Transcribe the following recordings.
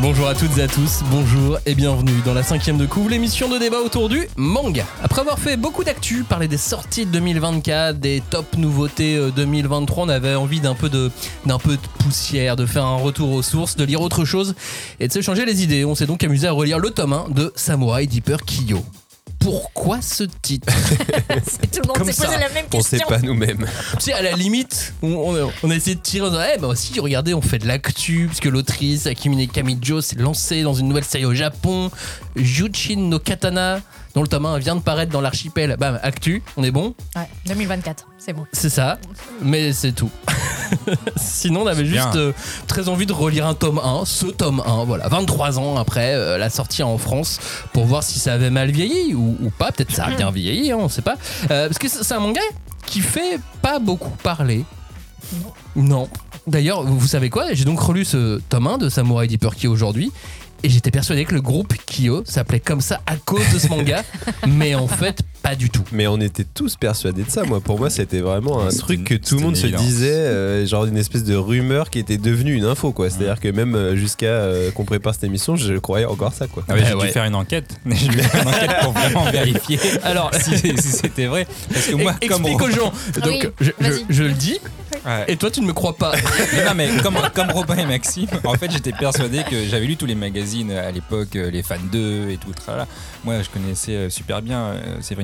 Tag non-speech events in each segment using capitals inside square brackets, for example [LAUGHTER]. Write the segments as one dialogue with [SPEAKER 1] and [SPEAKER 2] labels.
[SPEAKER 1] Bonjour à toutes et à tous, bonjour et bienvenue dans la cinquième de couvre, l'émission de débat autour du manga. Après avoir fait beaucoup d'actu, parler des sorties de 2024, des top nouveautés euh, 2023, on avait envie d'un peu de poussière, de faire un retour aux sources, de lire autre chose et de se changer les idées. On s'est donc amusé à relire le tome 1 de Samurai Deeper Kyo. Pourquoi ce titre [LAUGHS]
[SPEAKER 2] C'est tout le monde
[SPEAKER 3] Comme
[SPEAKER 2] s'est
[SPEAKER 3] ça,
[SPEAKER 2] posé la même
[SPEAKER 3] On sait
[SPEAKER 2] question.
[SPEAKER 3] pas nous-mêmes.
[SPEAKER 1] Tu sais, à la limite, on, on- on a essayé de tirer en disant, eh ben si, regardez, on fait de l'actu, parce que l'autrice Akimine Kamijo s'est lancée dans une nouvelle série au Japon, Jushin no Katana, dont le tome 1 vient de paraître dans l'archipel. Bam, actu, on est bon,
[SPEAKER 2] Ouais, 2024, c'est bon.
[SPEAKER 1] c'est ça, mais c'est tout. [LAUGHS] Sinon, on avait juste euh, très envie de relire un tome 1, ce tome 1, voilà, 23 ans après euh, la sortie en France, pour voir si ça avait mal vieilli ou, ou pas. Peut-être ça a bien vieilli, hein, on sait pas. Euh, parce que c'est un manga qui fait pas beaucoup parler. Non. D'ailleurs, vous savez quoi? J'ai donc relu ce tome 1 de Samurai Deeper aujourd'hui. Et j'étais persuadé que le groupe Kyo s'appelait comme ça à cause de ce manga, [LAUGHS] mais en fait pas du tout.
[SPEAKER 3] Mais on était tous persuadés de ça. Moi, pour moi, c'était vraiment un truc que tout le monde se disait, euh, genre une espèce de rumeur qui était devenue une info, quoi. C'est-à-dire que même euh, jusqu'à euh, qu'on prépare cette émission, je croyais encore ça, quoi.
[SPEAKER 4] Ah ouais, j'ai
[SPEAKER 1] ouais.
[SPEAKER 4] dû faire une enquête. [LAUGHS] J'ai dû faire une enquête pour vraiment [LAUGHS] vérifier
[SPEAKER 1] Alors,
[SPEAKER 4] si, si c'était vrai. Parce que moi, comme
[SPEAKER 1] explique aux gens.
[SPEAKER 2] Ah [LAUGHS]
[SPEAKER 1] Donc,
[SPEAKER 2] oui,
[SPEAKER 1] je, je-
[SPEAKER 2] vas-y.
[SPEAKER 1] je le dis,
[SPEAKER 4] Ouais.
[SPEAKER 1] et toi tu ne me crois pas.
[SPEAKER 4] Mais non, mais comme, comme Robin et Maxime, en fait, j'étais persuadé que j'avais lu tous les magazines à l'époque, euh, les fans 2 et tout. tralala. Moi, je connaissais euh, super bien euh,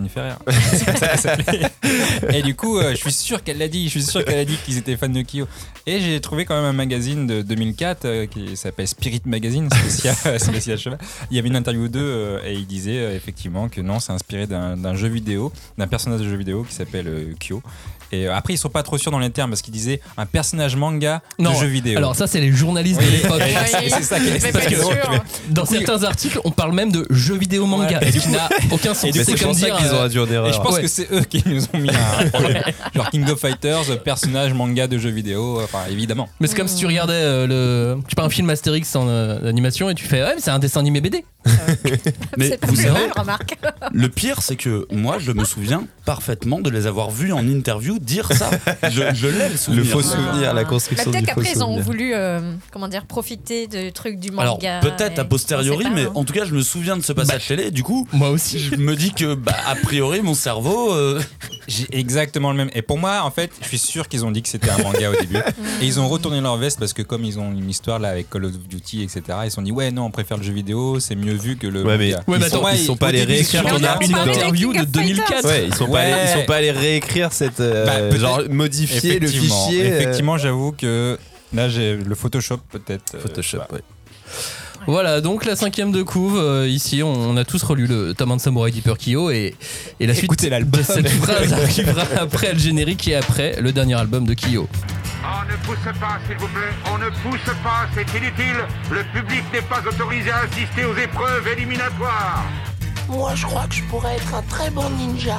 [SPEAKER 4] Ferrer. [LAUGHS] Et du coup, euh, je suis sûr qu'elle l'a dit. Je suis sûr qu'elle a dit qu'ils étaient fans de Kyo. Et j'ai trouvé quand même un magazine de 2004 euh, qui s'appelle Spirit Magazine, spécial, [LAUGHS] spécial cheval. Il y avait une interview d'eux euh, et il disait euh, effectivement que non, c'est inspiré d'un jeu vidéo, d'un personnage de jeu vidéo qui s'appelle Kyo. Et euh, après, ils sont pas trop sûrs dans les termes parce qu'ils disaient un personnage manga
[SPEAKER 1] Non,
[SPEAKER 4] de jeu vidéo.
[SPEAKER 1] Alors ça c'est les journalistes
[SPEAKER 4] Oui.
[SPEAKER 1] de l'époque.
[SPEAKER 4] C'est ça qui est- drôle.
[SPEAKER 1] Dans certains articles, on parle même de jeux vidéo manga,
[SPEAKER 4] Ouais.
[SPEAKER 1] ce qui n'a aucun sens.
[SPEAKER 3] C'est
[SPEAKER 1] comme dire,
[SPEAKER 3] qu'ils ont
[SPEAKER 1] euh,
[SPEAKER 3] induit en
[SPEAKER 4] Et je pense
[SPEAKER 1] Ouais.
[SPEAKER 4] que c'est eux qui nous ont mis un [LAUGHS] problème. Genre King of Fighters, personnage manga de jeux vidéo, enfin évidemment.
[SPEAKER 1] Mais c'est comme si tu regardais euh, le, je sais pas, un film Astérix en euh, animation et tu fais ouais mais c'est un dessin animé BD.
[SPEAKER 5] Mais
[SPEAKER 2] C'est pas
[SPEAKER 5] vous
[SPEAKER 2] plus mal, remarque.
[SPEAKER 5] le pire, c'est que moi, je me souviens parfaitement de les avoir vus en interview dire ça. Je, je l'ai le souvenir.
[SPEAKER 3] Le faux
[SPEAKER 2] Ah.
[SPEAKER 3] souvenir, la
[SPEAKER 2] Bah,
[SPEAKER 3] construction
[SPEAKER 2] Peut-être
[SPEAKER 3] du faux
[SPEAKER 2] qu'après, ils ont voulu euh, comment dire, profiter de trucs du
[SPEAKER 5] Alors,
[SPEAKER 2] manga.
[SPEAKER 5] peut-être a posteriori,
[SPEAKER 2] pas,
[SPEAKER 5] mais
[SPEAKER 2] hein.
[SPEAKER 5] en tout cas, je me souviens de ce passage télé. Du coup,
[SPEAKER 1] Moi aussi.
[SPEAKER 5] je me dis que, bah, a priori, mon cerveau. euh, [LAUGHS]
[SPEAKER 4] J'ai exactement le même. Et pour moi, en fait, je suis sûr qu'ils ont dit que c'était un manga au début. [LAUGHS] Et ils ont retourné leur veste parce que comme ils ont une histoire là avec Call of Duty, etc. Ils se sont dit ouais non, on préfère le jeu vidéo, c'est mieux vu que le
[SPEAKER 3] Ouais, mais
[SPEAKER 4] manga.
[SPEAKER 1] Ouais, mais
[SPEAKER 3] ils, sont,
[SPEAKER 1] attends,
[SPEAKER 3] ils sont pas allés réécrire ton article.
[SPEAKER 2] parlait
[SPEAKER 3] dans-
[SPEAKER 2] des
[SPEAKER 1] interview
[SPEAKER 2] King
[SPEAKER 1] de
[SPEAKER 2] of
[SPEAKER 1] 2004.
[SPEAKER 2] Fighters.
[SPEAKER 3] Ouais, ils sont pas allés, ils sont pas allés réécrire cette euh,
[SPEAKER 4] Bah,
[SPEAKER 3] genre modifier le
[SPEAKER 4] Effectivement,
[SPEAKER 3] fichier. euh,
[SPEAKER 4] Effectivement, j'avoue que là j'ai le Photoshop peut-être. euh,
[SPEAKER 3] Photoshop.
[SPEAKER 4] voilà.
[SPEAKER 3] ouais.
[SPEAKER 1] Voilà donc la cinquième de couve. euh, ici on, on a tous relu le tome 1 de Samurai Deeper Kyo et, et la suite
[SPEAKER 4] Écoutez l'album.
[SPEAKER 1] de cette phrase arrivera après le générique et après le dernier album de Kyo.
[SPEAKER 6] On ne pousse pas, s'il vous plaît. On ne pousse pas, c'est inutile. Le public n'est pas autorisé à assister aux épreuves éliminatoires.
[SPEAKER 7] Moi, je crois que je pourrais être un très bon ninja.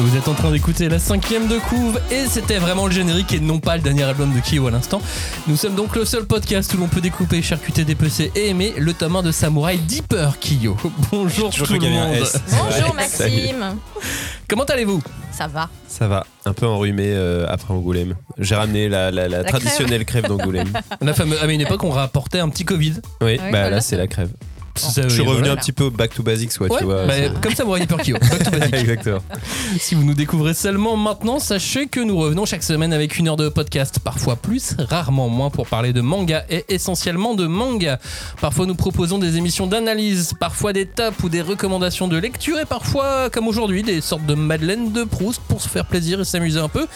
[SPEAKER 1] Vous êtes en train d'écouter la cinquième de couve et c'était vraiment le générique et non pas le dernier album de Kyo à l'instant. Nous sommes donc le seul podcast où l'on peut découper, charcuter, dépecer et aimer le tome 1 de Samurai Deeper Kyo. [LAUGHS] Bonjour tout le monde.
[SPEAKER 2] Bonjour. Maxime. [LAUGHS]
[SPEAKER 1] Comment allez-vous?
[SPEAKER 2] Ça va.
[SPEAKER 3] Ça va, un peu enrhumé euh, après Angoulême. J'ai ramené la, la- la
[SPEAKER 2] La
[SPEAKER 3] traditionnelle crève d'Angoulême. [LAUGHS]
[SPEAKER 1] La fameuse, à une époque on rapportait un petit Covid.
[SPEAKER 3] Oui,
[SPEAKER 2] Ouais,
[SPEAKER 3] bah
[SPEAKER 2] voilà.
[SPEAKER 3] là c'est la crève.
[SPEAKER 1] Ça,
[SPEAKER 3] Je suis revenu
[SPEAKER 1] voilà.
[SPEAKER 3] un petit peu back to basics, ouais,
[SPEAKER 1] Ouais,
[SPEAKER 3] tu vois.
[SPEAKER 1] bah,
[SPEAKER 3] c'est-
[SPEAKER 1] comme Samurai Deeper Kyo. Back to basics.
[SPEAKER 3] Exactement.
[SPEAKER 1] Si vous nous découvrez seulement maintenant, sachez que nous revenons chaque semaine avec une heure de podcast, parfois plus, rarement moins pour parler de manga et essentiellement de manga. Parfois nous proposons des émissions d'analyse, parfois des tops ou des recommandations de lecture et parfois, comme aujourd'hui, des sortes de Madeleine de Proust pour se faire plaisir et s'amuser un peu.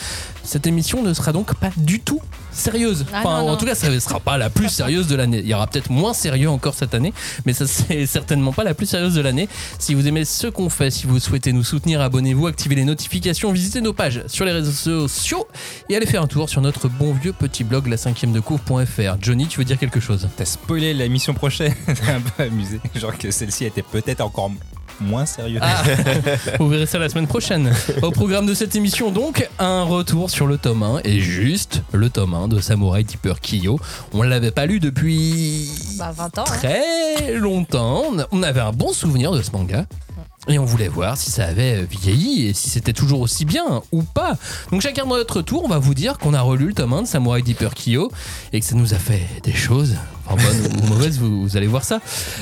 [SPEAKER 1] Cette émission ne sera donc pas du tout sérieuse.
[SPEAKER 2] Ah
[SPEAKER 1] enfin,
[SPEAKER 2] non,
[SPEAKER 1] en tout cas, ça ne sera pas la plus [LAUGHS] sérieuse de l'année. Il y aura peut-être moins sérieux encore cette année, mais ça c'est [LAUGHS] certainement pas la plus sérieuse de l'année. Si vous aimez ce qu'on fait, si vous souhaitez nous soutenir, abonnez-vous, activez les notifications, visitez nos pages sur les réseaux sociaux et allez faire un tour sur notre bon vieux petit blog la 5 de couvre.fr. Johnny, tu veux dire quelque chose?
[SPEAKER 4] T'as spoilé la mission prochaine, [LAUGHS] c'est un peu amusé. Genre que celle-ci était peut-être encore moins sérieux.
[SPEAKER 1] Ah, [LAUGHS] vous verrez ça la semaine prochaine. Au programme de cette émission, donc, un retour sur le tome 1 et juste le tome 1 de Samurai Deeper Kyo. On l'avait pas lu depuis
[SPEAKER 2] Bah, 20 ans. hein.
[SPEAKER 1] très longtemps. On avait un bon souvenir de ce manga. Et on voulait voir si ça avait vieilli et si c'était toujours aussi bien ou pas. Donc chacun de notre tour, on va vous dire qu'on a relu le tome 1 de Samurai Deeper Kyo et que ça nous a fait des choses, enfin bonnes ou mauvaises, vous, vous allez voir ça.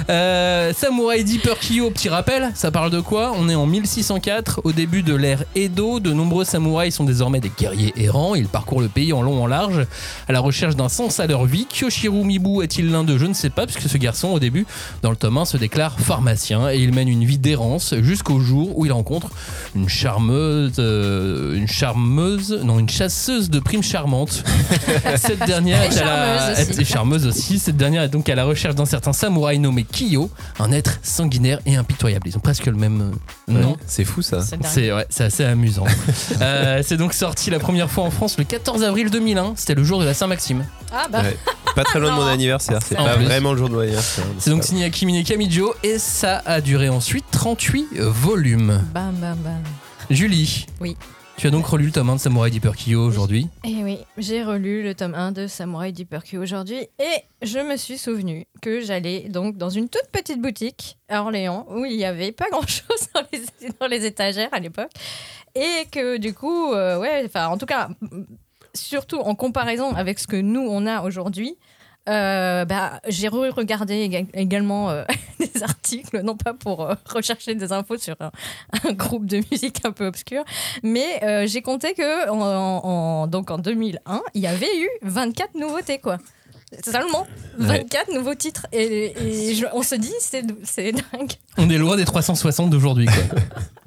[SPEAKER 1] Euh, Samurai Deeper Kyo, petit rappel, ça parle de quoi? On est en 1604, au début de l'ère Edo. De nombreux samouraïs sont désormais des guerriers errants. Ils parcourent le pays en long en large à la recherche d'un sens à leur vie. Kyoshiro Mibu est-il l'un d'eux? Je ne sais pas, puisque ce garçon, au début, dans le tome 1, se déclare pharmacien et il mène une vie d'errance jusqu'au jour où il rencontre une charmeuse, euh, une charmeuse, non, une chasseuse de primes charmantes. [LAUGHS] Cette dernière est, la,
[SPEAKER 2] Charmeuse aussi.
[SPEAKER 1] est charmeuse aussi. Cette dernière est donc à la recherche d'un certain samouraï nommé Kiyo, un être sanguinaire et impitoyable. Ils ont presque le même euh, nom.
[SPEAKER 3] C'est fou ça.
[SPEAKER 2] C'est
[SPEAKER 1] ouais, assez amusant. [LAUGHS] Euh, c'est donc sorti la première fois en France le 14 avril 2001. C'était le jour de la Saint-Maxime.
[SPEAKER 2] Ah, bah.
[SPEAKER 3] Ouais. Pas très loin de mon
[SPEAKER 2] Non.
[SPEAKER 3] anniversaire. C'est pas
[SPEAKER 1] plus.
[SPEAKER 3] vraiment le jour de mon anniversaire.
[SPEAKER 1] C'est donc signé Akimine Kamijo et ça a duré ensuite 38 volumes.
[SPEAKER 2] Bam, bam, bam.
[SPEAKER 1] Julie.
[SPEAKER 2] Oui.
[SPEAKER 1] Tu as donc relu le tome 1 de Samurai Deeper Kyo aujourd'hui.
[SPEAKER 2] Eh oui, j'ai relu le tome 1 de Samurai Deeper Q aujourd'hui et je me suis souvenu que j'allais donc dans une toute petite boutique à Orléans où il n'y avait pas grand chose [LAUGHS] dans les, étagères à l'époque et que du coup, euh, ouais, enfin en tout cas, surtout en comparaison avec ce que nous on a aujourd'hui. Euh, bah, j'ai regardé également euh, [LAUGHS] des articles, non pas pour euh, rechercher des infos sur un, un groupe de musique un peu obscur, mais euh, j'ai compté que en, en- donc en 2001, il y avait eu 24 nouveautés, quoi. Seulement 24 nouveaux titres. Et, et je- on se dit, c'est c'est dingue.
[SPEAKER 1] On est loin des 360 d'aujourd'hui. quoi. [LAUGHS]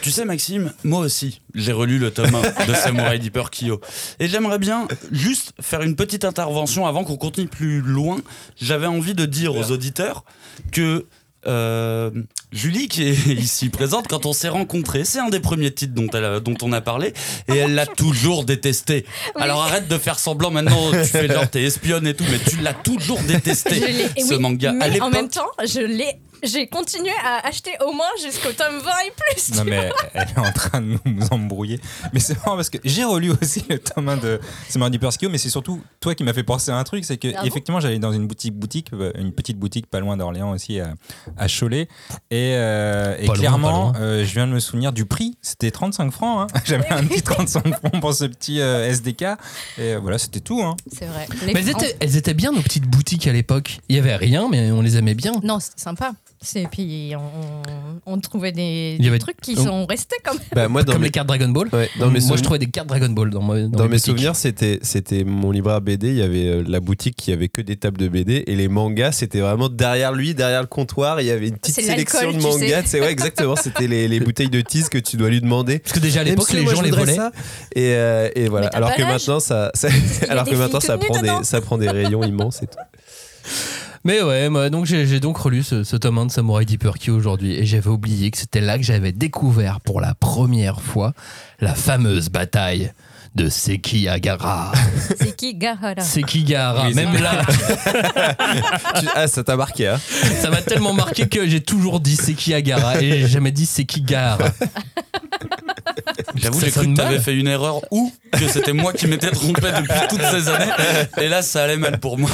[SPEAKER 5] Tu sais, Maxime, moi aussi, j'ai relu le tome 1 de Samurai [LAUGHS] Deeper Kyo. Et j'aimerais bien juste faire une petite intervention avant qu'on continue plus loin. J'avais envie de dire aux auditeurs que euh, Julie, qui est [LAUGHS] ici présente, quand on s'est rencontrés, c'est un des premiers titres dont, elle a- dont on a parlé, et elle l'a toujours détesté. Alors arrête de faire semblant maintenant, tu fais genre t'es espionne et tout, mais tu l'as toujours détesté, ce
[SPEAKER 2] oui,
[SPEAKER 5] manga. À
[SPEAKER 2] Mais en même temps, je l'ai. J'ai continué à acheter au moins jusqu'au tome 20 et plus.
[SPEAKER 4] Non mais elle est en train de nous, embrouiller. Mais c'est marrant parce que j'ai relu aussi le tome 1 de Samurai Deeper Kyo, mais c'est surtout toi qui m'as fait penser à un truc, c'est que
[SPEAKER 2] Ah bon
[SPEAKER 4] effectivement j'allais dans une boutique boutique, euh, une petite boutique pas loin d'Orléans aussi à, à Cholet, et, euh, et
[SPEAKER 1] Pas loin,
[SPEAKER 4] clairement euh, je viens de me souvenir du prix, c'était 35 francs. hein. [LAUGHS] J'avais un petit 35 francs pour ce petit euh, SDK, et voilà c'était tout. Hein.
[SPEAKER 2] C'est vrai.
[SPEAKER 1] Mais elles étaient, elles étaient bien nos petites boutiques à l'époque. Il y avait rien, mais on les aimait bien.
[SPEAKER 2] Non, c'était sympa. C'est puis on, on trouvait des,
[SPEAKER 1] Il y
[SPEAKER 2] des
[SPEAKER 1] avait-
[SPEAKER 2] trucs qui
[SPEAKER 1] on-
[SPEAKER 2] sont restés comme
[SPEAKER 3] Bah, moi, dans
[SPEAKER 1] Comme
[SPEAKER 3] mes,
[SPEAKER 1] les cartes Dragon Ball.
[SPEAKER 3] ouais, dans mes
[SPEAKER 1] Moi, je
[SPEAKER 3] souvenirs-
[SPEAKER 1] trouvais des cartes Dragon Ball dans, moi- dans,
[SPEAKER 3] Dans mes souvenirs, c'était c'était mon libraire BD. Il y avait euh, la boutique qui avait que des tables de BD et les mangas, c'était vraiment derrière lui, derrière le comptoir. Il y avait une petite sélection de mangas. C'est ouais, exactement. C'était les, les bouteilles de tease que tu dois lui demander.
[SPEAKER 1] Parce que déjà à l'époque, les
[SPEAKER 3] moi,
[SPEAKER 1] gens les volaient.
[SPEAKER 3] ça. Et, euh, et voilà. Alors que maintenant, ça, ça- alors que maintenant, ça prend des, ça prend des rayons immenses et tout.
[SPEAKER 1] Mais ouais, moi, donc j'ai donc relu ce, ce tome 1 de Samurai Deeper Kyo aujourd'hui et j'avais oublié que c'était là que j'avais découvert pour la première fois la fameuse bataille de Sekigahara. [LAUGHS] Sekigahara.
[SPEAKER 4] Oui,
[SPEAKER 1] Même là, [LAUGHS]
[SPEAKER 3] Tu- ah, ça t'a marqué, hein
[SPEAKER 1] ça m'a tellement marqué que j'ai toujours dit Sekigahara et j'ai jamais dit Sekigahara. [LAUGHS]
[SPEAKER 5] J'avoue, j'ai cru que t'avais fait une erreur ou que c'était moi qui m'étais trompé depuis [LAUGHS] toutes ces années. Et là, ça allait mal pour moi.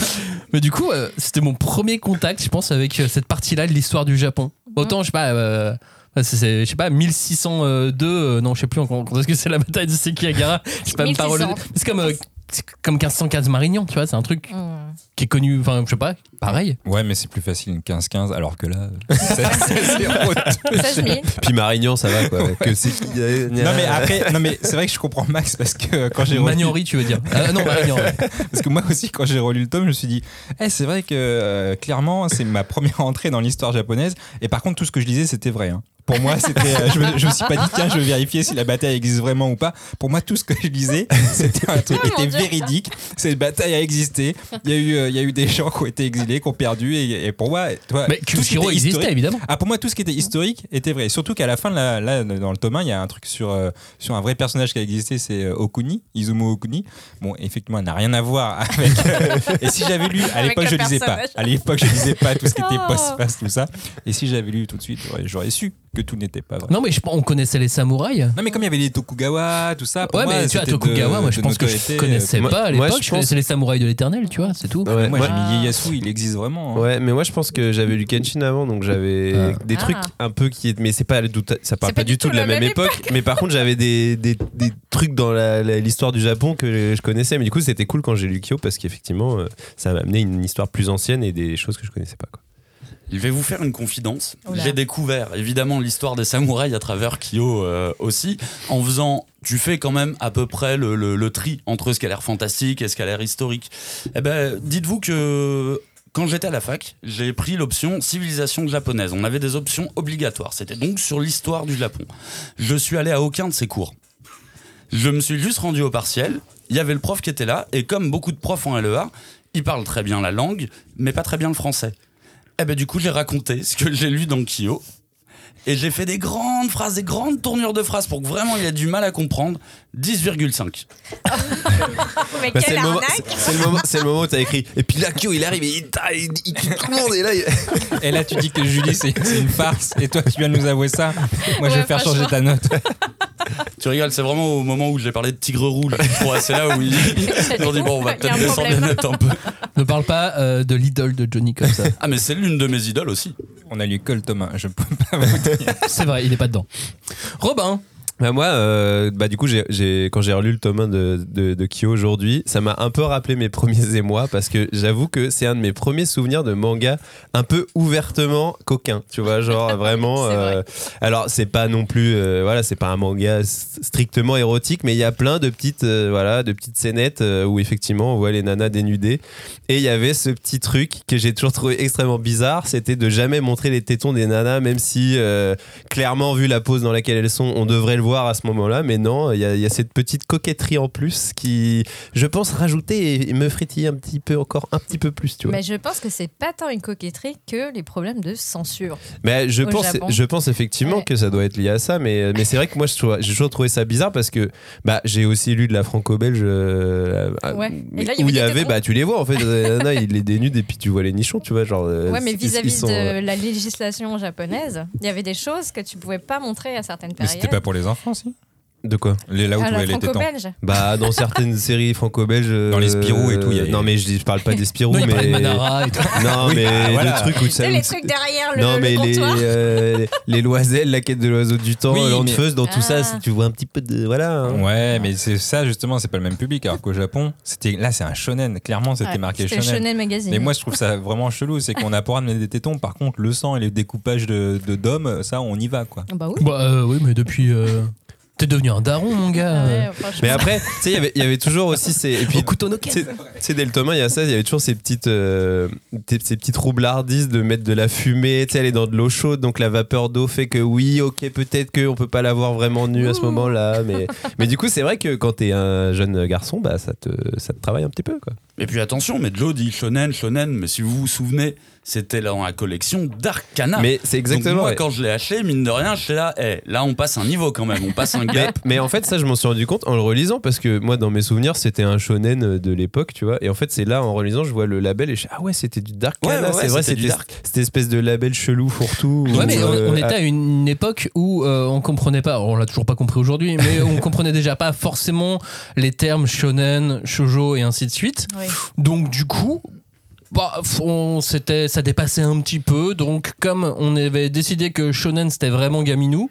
[SPEAKER 1] Mais du coup, euh, c'était mon premier contact, je pense, avec euh, cette partie-là de l'histoire du Japon. Autant, je sais pas, euh, c'est- je sais pas, 1602, euh, non, je sais plus encore quand est-ce que c'est la bataille de Sekigahara. Je sais pas même pas
[SPEAKER 2] 1600.
[SPEAKER 1] relever. C'est comme, euh, comme 1515 Marignan, tu vois, c'est un truc
[SPEAKER 2] Hmm.
[SPEAKER 1] qui est connu, enfin, je sais pas, pareil.
[SPEAKER 4] Ouais, mais c'est plus facile une 15-15, alors que là, [LAUGHS] c'est c'est [LAUGHS] zéro.
[SPEAKER 2] 16 000.
[SPEAKER 3] Puis Marignan, ça va quoi. Que
[SPEAKER 4] Non mais [LAUGHS] après, non mais c'est vrai que je comprends Max parce que quand j'ai relu,
[SPEAKER 1] Magnori, tu veux dire. Ah, non, Marignan. ouais.
[SPEAKER 4] parce que moi aussi quand j'ai relu le tome, je me suis dit, eh, c'est vrai que euh, clairement c'est ma première entrée dans l'histoire japonaise. Et par contre tout ce que je lisais c'était vrai. hein. Pour moi, c'était. euh, je, me, je me suis pas dit, tiens, je vais vérifier si la bataille existe vraiment ou pas. Pour moi, tout ce que je lisais, c'était un truc qui
[SPEAKER 2] mon
[SPEAKER 4] était véridique. Cette bataille a existé. Il y a eu, euh, il y a eu des gens qui ont été exilés, qui ont perdu. Et, et pour moi, toi,
[SPEAKER 1] Mais
[SPEAKER 4] tout ce qui était
[SPEAKER 1] existait évidemment.
[SPEAKER 4] ah, pour moi, tout ce qui était historique était vrai. Surtout qu'à la fin, là, là, dans le tome 1, il y a un truc sur, euh, sur un vrai personnage qui a existé, c'est euh, Okuni, Izumo Okuni. Bon, effectivement, elle n'a rien à voir [LAUGHS] avec. euh, et si j'avais lu, à l'époque, je lisais pas. À l'époque, je lisais pas tout ce qui était
[SPEAKER 2] Oh.
[SPEAKER 4] post-face, tout ça. Et si j'avais lu tout de suite, j'aurais- j'aurais su que tout n'était pas vrai.
[SPEAKER 1] Non, mais je pense on connaissait les samouraïs.
[SPEAKER 4] Non, mais comme il y avait les Tokugawa, tout ça. pour
[SPEAKER 1] Ouais,
[SPEAKER 4] moi,
[SPEAKER 1] mais tu vois,
[SPEAKER 4] de-
[SPEAKER 1] Tokugawa, moi je pense que je connaissais pas à l'époque.
[SPEAKER 3] je
[SPEAKER 1] connaissais les samouraïs de l'éternel, tu vois, c'est tout.
[SPEAKER 3] Ouais,
[SPEAKER 4] Moi,
[SPEAKER 3] moi-
[SPEAKER 4] j'ai mis Ieyasu, il existe vraiment. hein.
[SPEAKER 3] Ouais, mais moi je pense que j'avais lu Kenshin avant, donc j'avais
[SPEAKER 1] Ah.
[SPEAKER 3] des
[SPEAKER 2] Ah.
[SPEAKER 3] trucs un peu qui mais c'est pas ça parle pas, du tout de la même époque, mais par contre j'avais des, des, des trucs dans l'histoire du Japon que je connaissais, mais du coup c'était cool quand j'ai lu Kyo parce qu'effectivement euh, ça m'a amené une histoire plus ancienne et des choses que je connaissais pas. Quoi.
[SPEAKER 5] Je vais vous faire une confidence.
[SPEAKER 2] Oula.
[SPEAKER 5] J'ai découvert évidemment l'histoire des samouraïs à travers Kyo euh, aussi, en faisant. Tu fais quand même à peu près le, le- le tri entre ce qui a l'air fantastique et ce qui a l'air historique. Eh ben, dites-vous que quand j'étais à la fac, j'ai pris l'option civilisation japonaise. On avait des options obligatoires. C'était donc sur l'histoire du Japon. Je suis allé à aucun de ces cours. Je me suis juste rendu au partiel. Il y avait le prof qui était là, et comme beaucoup de profs en LEA, il parle très bien la langue, mais pas très bien le français. Eh ben du coup, j'ai raconté ce que j'ai lu dans Kyo. Et j'ai fait des grandes phrases, des grandes tournures de phrases pour que vraiment il ait du mal à comprendre. 10,5. [LAUGHS]
[SPEAKER 2] Mais
[SPEAKER 3] Bah, c'est
[SPEAKER 2] quelle
[SPEAKER 3] le moment,
[SPEAKER 2] arnaque
[SPEAKER 3] c'est- c'est le moment, c'est le moment où t'as écrit. Et puis là Kyo il arrive et il, ta- il, il tue tout le monde et là il- [LAUGHS]
[SPEAKER 4] Et là, tu dis que Julie, c'est c'est une farce. Et toi, tu viens de nous avouer ça. Moi, je
[SPEAKER 2] Ouais,
[SPEAKER 4] vais faire changer ta note.
[SPEAKER 5] Tu rigoles, c'est vraiment au moment où j'ai parlé de Tigre Rouge. Je crois, c'est là où ils ils ont dit [LAUGHS] bon, on va
[SPEAKER 2] Il y a un
[SPEAKER 5] peut-être descendre les
[SPEAKER 2] problème.
[SPEAKER 5] notes un peu.
[SPEAKER 1] Ne parle pas euh, de l'idole de Johnny comme ça.
[SPEAKER 5] Ah, mais c'est l'une de mes idoles aussi.
[SPEAKER 4] On a lu que le tome 1. Je peux pas vous dire.
[SPEAKER 1] C'est vrai, il est pas dedans. Robin,
[SPEAKER 3] Bah moi, euh, bah du coup, j'ai, j'ai- quand j'ai relu le tome 1 de, de, de Kyo aujourd'hui, ça m'a un peu rappelé mes premiers émois parce que j'avoue que c'est un de mes premiers souvenirs de manga un peu ouvertement coquin. Tu vois, genre [LAUGHS] vraiment.
[SPEAKER 2] C'est vrai.
[SPEAKER 3] euh, alors, c'est pas non plus, euh, voilà, c'est pas un manga strictement érotique, mais il y a plein de petites, voilà, de petites scénettes où effectivement on voit les nanas dénudées. Et il y avait ce petit truc que j'ai toujours trouvé extrêmement bizarre, c'était de jamais montrer les tétons des nanas, même si clairement, vu la pose dans laquelle elles sont, on devrait le voir à ce moment-là. Mais non, il y, a- il y a cette petite coquetterie en plus qui, je pense, rajouter et me frétiller un petit peu encore, un petit peu plus, tu vois.
[SPEAKER 2] Mais je pense que c'est pas tant une coquetterie que les problèmes de censure.
[SPEAKER 3] Mais je
[SPEAKER 2] au
[SPEAKER 3] pense,
[SPEAKER 2] Japon.
[SPEAKER 3] je pense effectivement
[SPEAKER 2] Ouais.
[SPEAKER 3] que ça doit être lié à ça, mais, mais c'est vrai que moi je trouve- j'ai toujours trouvé ça bizarre parce que bah, j'ai aussi lu de la franco-belge euh,
[SPEAKER 2] Ouais. il
[SPEAKER 3] où il y avait, bah tu les vois en fait, [LAUGHS] nanas, ils les dénudent et puis tu vois les nichons, tu vois, genre. euh,
[SPEAKER 2] Ouais, mais vis-à-vis
[SPEAKER 3] sont,
[SPEAKER 2] de
[SPEAKER 3] euh,
[SPEAKER 2] la législation japonaise, il y avait des choses que tu pouvais pas montrer à certaines
[SPEAKER 4] Mais
[SPEAKER 2] périodes.
[SPEAKER 4] c'était pas pour les enfants, si
[SPEAKER 3] De quoi
[SPEAKER 4] Les, Là où les tétons.
[SPEAKER 2] franco-belge.
[SPEAKER 3] Bah dans certaines [LAUGHS] séries franco-belges. euh,
[SPEAKER 4] Dans les Spirou et tout, il y a-
[SPEAKER 3] Non mais je, dis- je parle pas [LAUGHS] des Spirou,
[SPEAKER 1] non, il
[SPEAKER 3] mais.
[SPEAKER 1] de Manara et tout.
[SPEAKER 3] Non [LAUGHS]
[SPEAKER 4] Oui,
[SPEAKER 3] mais
[SPEAKER 4] bah, voilà.
[SPEAKER 3] le truc où
[SPEAKER 2] Tu sais,
[SPEAKER 3] ça.
[SPEAKER 2] les trucs derrière le,
[SPEAKER 3] non
[SPEAKER 2] le
[SPEAKER 3] mais les, euh, les loiselles, la quête de l'oiseau du temps,
[SPEAKER 4] Oui,
[SPEAKER 3] l'enfeuse, dans tout
[SPEAKER 2] Ah.
[SPEAKER 3] ça, si tu vois un petit peu de voilà. hein.
[SPEAKER 4] Ouais, mais c'est ça justement, c'est pas le même public. Alors qu'au Japon, c'était là, c'est un shonen. Clairement, c'était
[SPEAKER 2] Ouais,
[SPEAKER 4] marqué shonen.
[SPEAKER 2] Shonen Magazine.
[SPEAKER 4] Mais moi, je trouve ça vraiment chelou. C'est qu'on a pour ramener des tétons. Par contre, le sang et les découpages de, d'hommes, ça, on y va, quoi.
[SPEAKER 2] Bah oui.
[SPEAKER 1] Bah euh, oui, mais depuis. T'es devenu un daron, mon gars.
[SPEAKER 2] Ouais.
[SPEAKER 3] Mais après, tu sais, il y avait- toujours aussi ces. Et puis,
[SPEAKER 1] Au couteau
[SPEAKER 3] tu sais- tome 1, il y a ça, il y avait toujours ces petites, euh, ces petites roublardises de mettre de la fumée, tu sais, elle est dans de l'eau chaude, donc la vapeur d'eau fait que oui, ok, peut-être qu'on peut pas la voir vraiment nue à ce moment-là, mais, mais du coup, c'est vrai que quand t'es un jeune garçon, bah, ça te, ça te travaille un petit peu, quoi.
[SPEAKER 5] Et puis attention, mais Joe dit shonen, shonen, mais si vous vous souvenez, c'était dans la collection d'Arcana.
[SPEAKER 3] Mais c'est exactement.
[SPEAKER 5] Donc moi,
[SPEAKER 3] ouais.
[SPEAKER 5] quand je l'ai acheté, mine de rien, je suis là, eh, là, on passe un niveau quand même, on passe un [LAUGHS] gap.
[SPEAKER 3] mais en fait, ça, je m'en suis rendu compte en le relisant parce que moi, dans mes souvenirs, c'était un shonen de l'époque, tu vois. Et en fait, c'est là, en relisant, je vois le label et je dis, ah ouais, c'était du Dark
[SPEAKER 5] Ouais,
[SPEAKER 3] Kana,
[SPEAKER 5] ouais,
[SPEAKER 3] c'est vrai,
[SPEAKER 5] c'était du
[SPEAKER 3] c'était
[SPEAKER 5] Dark.
[SPEAKER 3] cette espèce de label chelou fourre-tout.
[SPEAKER 1] Ouais, mais on,
[SPEAKER 3] euh,
[SPEAKER 1] on était à une époque où euh, on comprenait pas, on l'a toujours pas compris aujourd'hui, mais on comprenait déjà pas forcément les termes shonen, shoujo et ainsi de suite.
[SPEAKER 2] Oui.
[SPEAKER 1] Donc du coup, bah, c'était, ça dépassait un petit peu. Donc comme on avait décidé que shonen c'était vraiment gaminou,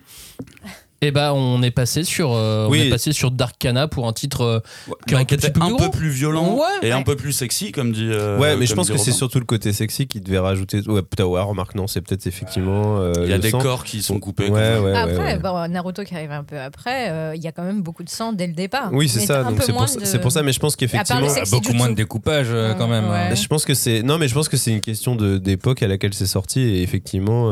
[SPEAKER 1] Et bah on est passé sur euh, on est passé sur Darkana pour un titre euh,
[SPEAKER 5] Bah,
[SPEAKER 1] un
[SPEAKER 5] qui était
[SPEAKER 1] peu
[SPEAKER 5] un
[SPEAKER 1] gros.
[SPEAKER 5] peu plus violent
[SPEAKER 1] Ouais.
[SPEAKER 5] et un peu plus sexy, comme dit. euh,
[SPEAKER 3] Ouais, mais je pense que c'est surtout le côté sexy qui devait rajouter. Ouais, putain, ouais, remarque, non, c'est peut-être effectivement. euh,
[SPEAKER 5] Il y a des
[SPEAKER 3] sang.
[SPEAKER 5] corps qui sont coupés.
[SPEAKER 3] Ouais, ouais.
[SPEAKER 2] Après,
[SPEAKER 3] ouais.
[SPEAKER 2] bon, Naruto qui arrive un peu après, euh, il y a quand même beaucoup de sang dès le départ.
[SPEAKER 3] Oui, c'est ça. Donc c'est pour, ça-
[SPEAKER 2] de-
[SPEAKER 3] c'est pour ça, mais je pense qu'effectivement.
[SPEAKER 4] Ah, beaucoup moins de découpage quand même.
[SPEAKER 3] Je pense que c'est non mais je pense que c'est une question de d'époque à laquelle c'est sorti et effectivement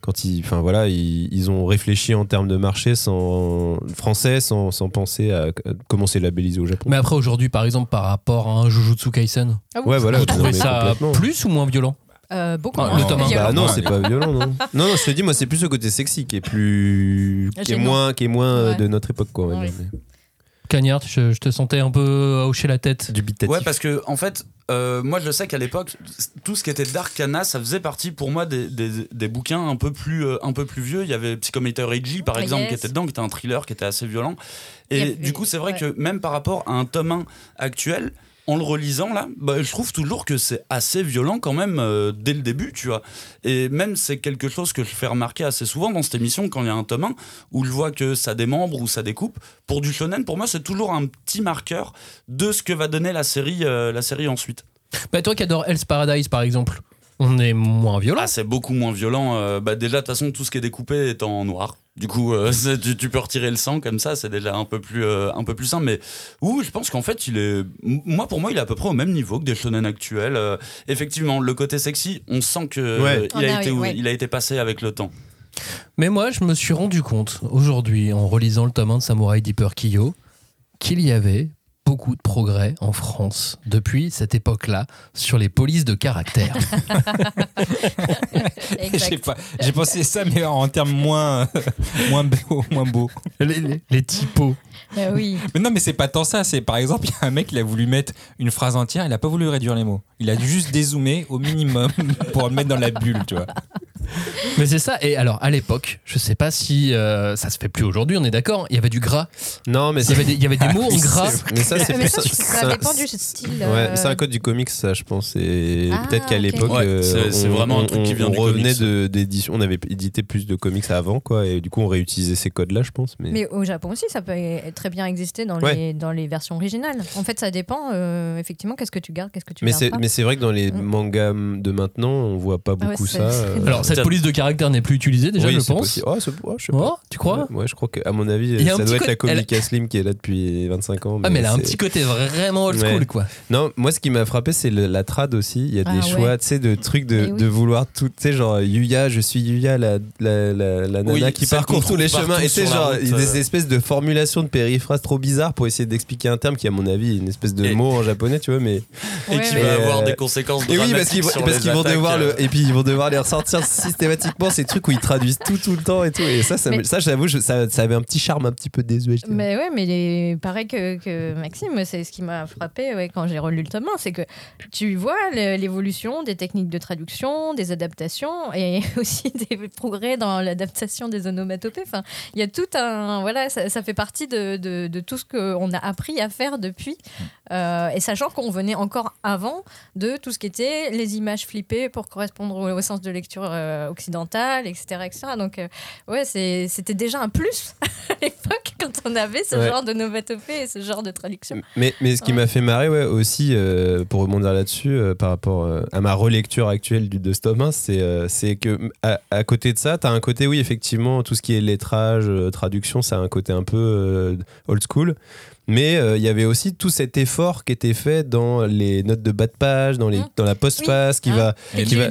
[SPEAKER 3] quand ils enfin voilà ils, ils ont réfléchi en termes de marché sans français sans, sans penser à, à comment c'est labellisé au Japon.
[SPEAKER 1] Mais après aujourd'hui par exemple par rapport à un Jujutsu Kaisen,
[SPEAKER 2] Ah oui,
[SPEAKER 3] Ouais, voilà,
[SPEAKER 1] vous
[SPEAKER 3] non,
[SPEAKER 1] trouvez ça plus ou moins violent
[SPEAKER 2] Euh, beaucoup
[SPEAKER 1] Ah.
[SPEAKER 3] Bah non,
[SPEAKER 4] Ouais.
[SPEAKER 3] c'est pas violent non. [LAUGHS] Non non, je te dis moi c'est plus le côté sexy qui est plus qui est moins qui est moins euh,
[SPEAKER 2] Ouais.
[SPEAKER 3] de notre époque quoi. on va
[SPEAKER 2] Oui.
[SPEAKER 3] dire.
[SPEAKER 1] Cagnard, je, je te sentais un peu à hocher la tête.
[SPEAKER 3] Dubitatif.
[SPEAKER 5] Ouais, parce que en fait, euh, moi je sais qu'à l'époque, tout ce qui était Darkana, ça faisait partie pour moi des, des, des bouquins un peu plus euh, un peu plus vieux. Il y avait Psychometer Eiji par
[SPEAKER 2] Ah,
[SPEAKER 5] exemple
[SPEAKER 2] yes.
[SPEAKER 5] qui était dedans, qui était un thriller qui était assez violent. Et du coup, c'est vrai
[SPEAKER 2] ouais.
[SPEAKER 5] que même par rapport à un tome 1 actuel. En le relisant là, bah, je trouve toujours que c'est assez violent quand même euh, dès le début, tu vois. Et même c'est quelque chose que je fais remarquer assez souvent dans cette émission quand il y a un tome 1 où je vois que ça démembre ou ça découpe. Pour du shonen, pour moi, c'est toujours un petit marqueur de ce que va donner la série, euh, la série ensuite.
[SPEAKER 1] Bah toi qui adore Hell's Paradise par exemple, on est moins violent.
[SPEAKER 5] Ah, c'est beaucoup moins violent. euh, bah, déjà, de toute façon, tout ce qui est découpé est en noir. Du coup, euh, [LAUGHS] tu, tu peux retirer le sang comme ça, c'est déjà un peu plus, euh, un peu plus simple. Mais oui, je pense qu'en fait, il est, moi pour moi, il est à peu près au même niveau que des shonen actuels. Euh, effectivement, le côté sexy, on sent que
[SPEAKER 3] Ouais.
[SPEAKER 5] il,
[SPEAKER 2] On
[SPEAKER 5] a
[SPEAKER 2] a-
[SPEAKER 5] été,
[SPEAKER 2] ouais.
[SPEAKER 5] il a été passé avec le temps.
[SPEAKER 1] Mais moi, je me suis rendu compte aujourd'hui, en relisant le tome 1 de Samurai Deeper Kyo, qu'il y avait beaucoup de progrès en France depuis cette époque-là sur les polices de caractère. [LAUGHS]
[SPEAKER 4] J'ai pensé ça, mais en termes moins, [LAUGHS] moins beaux. Moins beaux.
[SPEAKER 1] les, les- les typos.
[SPEAKER 2] Bah oui.
[SPEAKER 4] Mais non, mais c'est pas tant ça. C'est par exemple, il y a un mec, il a voulu mettre une phrase entière, il a pas voulu réduire les mots. Il a dû juste dézoomer au minimum pour le mettre dans la bulle, tu vois. [LAUGHS]
[SPEAKER 1] Mais c'est ça. Et alors, à l'époque, je sais pas si euh, ça se fait plus aujourd'hui, on est d'accord, il y avait du gras.
[SPEAKER 3] Non mais
[SPEAKER 1] Il y avait des, il y avait des [LAUGHS] mots en gras.
[SPEAKER 3] Mais ça c'est plus
[SPEAKER 2] ça, ça
[SPEAKER 3] un-
[SPEAKER 2] dépend du style.
[SPEAKER 3] Ouais,
[SPEAKER 2] euh,
[SPEAKER 3] c'est un code du comics, ça, je pense. Et
[SPEAKER 2] Ah,
[SPEAKER 3] peut-être qu'à
[SPEAKER 2] ok.
[SPEAKER 3] l'époque,
[SPEAKER 5] Ouais,
[SPEAKER 3] euh,
[SPEAKER 5] c'est- c'est
[SPEAKER 3] on-
[SPEAKER 5] vraiment un
[SPEAKER 3] on-
[SPEAKER 5] truc qui vient
[SPEAKER 3] on
[SPEAKER 5] du
[SPEAKER 3] revenait
[SPEAKER 5] comics.
[SPEAKER 3] de- d'édition. On avait édité plus de comics avant, quoi. Et du coup, on réutilisait ces codes-là, je pense. Mais,
[SPEAKER 2] Mais au Japon aussi, ça peut très bien exister dans,
[SPEAKER 3] Ouais.
[SPEAKER 2] les, dans les versions originales. En fait, ça dépend, euh, effectivement, qu'est-ce que tu gardes, qu'est-ce que tu
[SPEAKER 3] mais
[SPEAKER 2] gardes
[SPEAKER 3] c'est
[SPEAKER 2] pas.
[SPEAKER 3] mais c'est vrai que dans les
[SPEAKER 2] Mm.
[SPEAKER 3] mangas de maintenant, on voit pas
[SPEAKER 2] Ah ouais,
[SPEAKER 3] beaucoup
[SPEAKER 2] c'est-
[SPEAKER 3] ça. euh.
[SPEAKER 1] Alors, cette police de caractère n'est plus utilisée déjà,
[SPEAKER 3] Oui,
[SPEAKER 1] je pense.
[SPEAKER 3] possible. Oh, c'est- oh, je sais pas.
[SPEAKER 1] Oh, tu crois
[SPEAKER 3] Ouais, ouais, je crois qu'à mon avis,
[SPEAKER 1] Il y a un
[SPEAKER 3] ça
[SPEAKER 1] petit
[SPEAKER 3] doit être
[SPEAKER 1] co-
[SPEAKER 3] la
[SPEAKER 1] elle-
[SPEAKER 3] Comica Slim qui est là depuis 25 ans.
[SPEAKER 1] Ah, mais elle a un petit côté vraiment old school,
[SPEAKER 3] Ouais.
[SPEAKER 1] quoi.
[SPEAKER 3] Non, moi ce qui m'a frappé c'est le- la trad aussi. Il y a
[SPEAKER 2] Ah
[SPEAKER 3] des
[SPEAKER 2] ouais.
[SPEAKER 3] choix, tu sais, de trucs de,
[SPEAKER 2] Mais oui.
[SPEAKER 3] de vouloir tout, tu sais, genre Yuya, je suis Yuya, la, la, la, la nana
[SPEAKER 5] Oui,
[SPEAKER 3] qui parcourt tous les chemins. Et tu genre,
[SPEAKER 5] route,
[SPEAKER 3] il y a des
[SPEAKER 5] euh.
[SPEAKER 3] espèces de formulations de périphrases trop bizarres pour essayer d'expliquer un terme qui, à mon avis, est une espèce de mot en japonais, tu vois, mais.
[SPEAKER 5] Et qui va avoir
[SPEAKER 3] euh,
[SPEAKER 5] des conséquences
[SPEAKER 3] Et oui, parce
[SPEAKER 5] dramatiques
[SPEAKER 3] qu'ils vont, devoir
[SPEAKER 5] euh.
[SPEAKER 3] le, et puis ils vont devoir les ressortir systématiquement ces trucs où ils traduisent tout tout le temps et tout. Et ça, ça,
[SPEAKER 2] Mais-
[SPEAKER 3] ça j'avoue, ça, ça avait un petit charme un petit peu désuet.
[SPEAKER 2] Mais ouais, mais les- pareil que, que Maxime, c'est ce qui m'a frappé ouais, quand j'ai relu le tome 1, c'est que tu vois l'évolution des techniques de traduction, des adaptations et [LAUGHS] aussi des progrès dans l'adaptation des onomatopées. Enfin, il y a tout un voilà, ça, ça fait partie de, de- de tout ce qu'on a appris à faire depuis. Euh, et sachant qu'on venait encore avant de tout ce qui était les images flippées pour correspondre au, au sens de lecture euh, occidentale, etc., etc. Donc euh, ouais, c'était déjà un plus [LAUGHS] à l'époque quand on avait ce
[SPEAKER 3] Ouais.
[SPEAKER 2] genre de novatopée et ce genre de traduction.
[SPEAKER 3] Mais, mais ce qui
[SPEAKER 2] Ouais.
[SPEAKER 3] m'a fait marrer ouais, aussi, euh, pour rebondir là-dessus, euh, par rapport euh, à ma relecture actuelle du, de 1, c'est euh, que à, à côté de ça, tu as un côté, oui, effectivement, tout ce qui est lettrage, euh, traduction, ça a un côté un peu euh, old school. Mais euh, il y avait aussi tout cet effort qui était fait dans les notes de bas de page, dans, les,
[SPEAKER 2] Mmh.
[SPEAKER 3] dans la postface, qui va,
[SPEAKER 2] Et
[SPEAKER 3] qui va,
[SPEAKER 2] pas,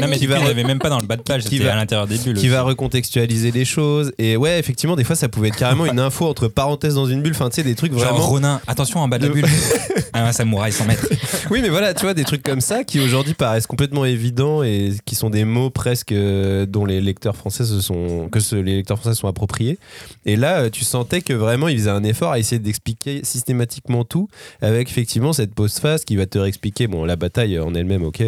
[SPEAKER 4] non, mais
[SPEAKER 3] Qui va-
[SPEAKER 4] avait même pas dans le bas de page,
[SPEAKER 3] qui
[SPEAKER 4] c'était à l'intérieur des bulles.
[SPEAKER 3] qui
[SPEAKER 4] aussi.
[SPEAKER 3] va recontextualiser les choses. Et ouais, effectivement, des fois, ça pouvait être carrément une info entre parenthèses dans une bulle. Enfin, tu sais, des trucs
[SPEAKER 4] Genre
[SPEAKER 3] vraiment.
[SPEAKER 4] Ronin, attention en bas de la
[SPEAKER 3] De-
[SPEAKER 4] bulle. [LAUGHS] un samouraï 100 mètres.
[SPEAKER 3] Oui, mais voilà, tu vois, des trucs comme ça qui aujourd'hui paraissent complètement évidents et qui sont des mots presque euh, dont les lecteurs français se sont. que ce- les lecteurs français se sont appropriés. Et là, euh, tu sentais que vraiment, ils faisaient un effort à essayer d'expliquer systématiquement tout avec effectivement cette postface qui va te réexpliquer, bon, la bataille en elle-même, ok,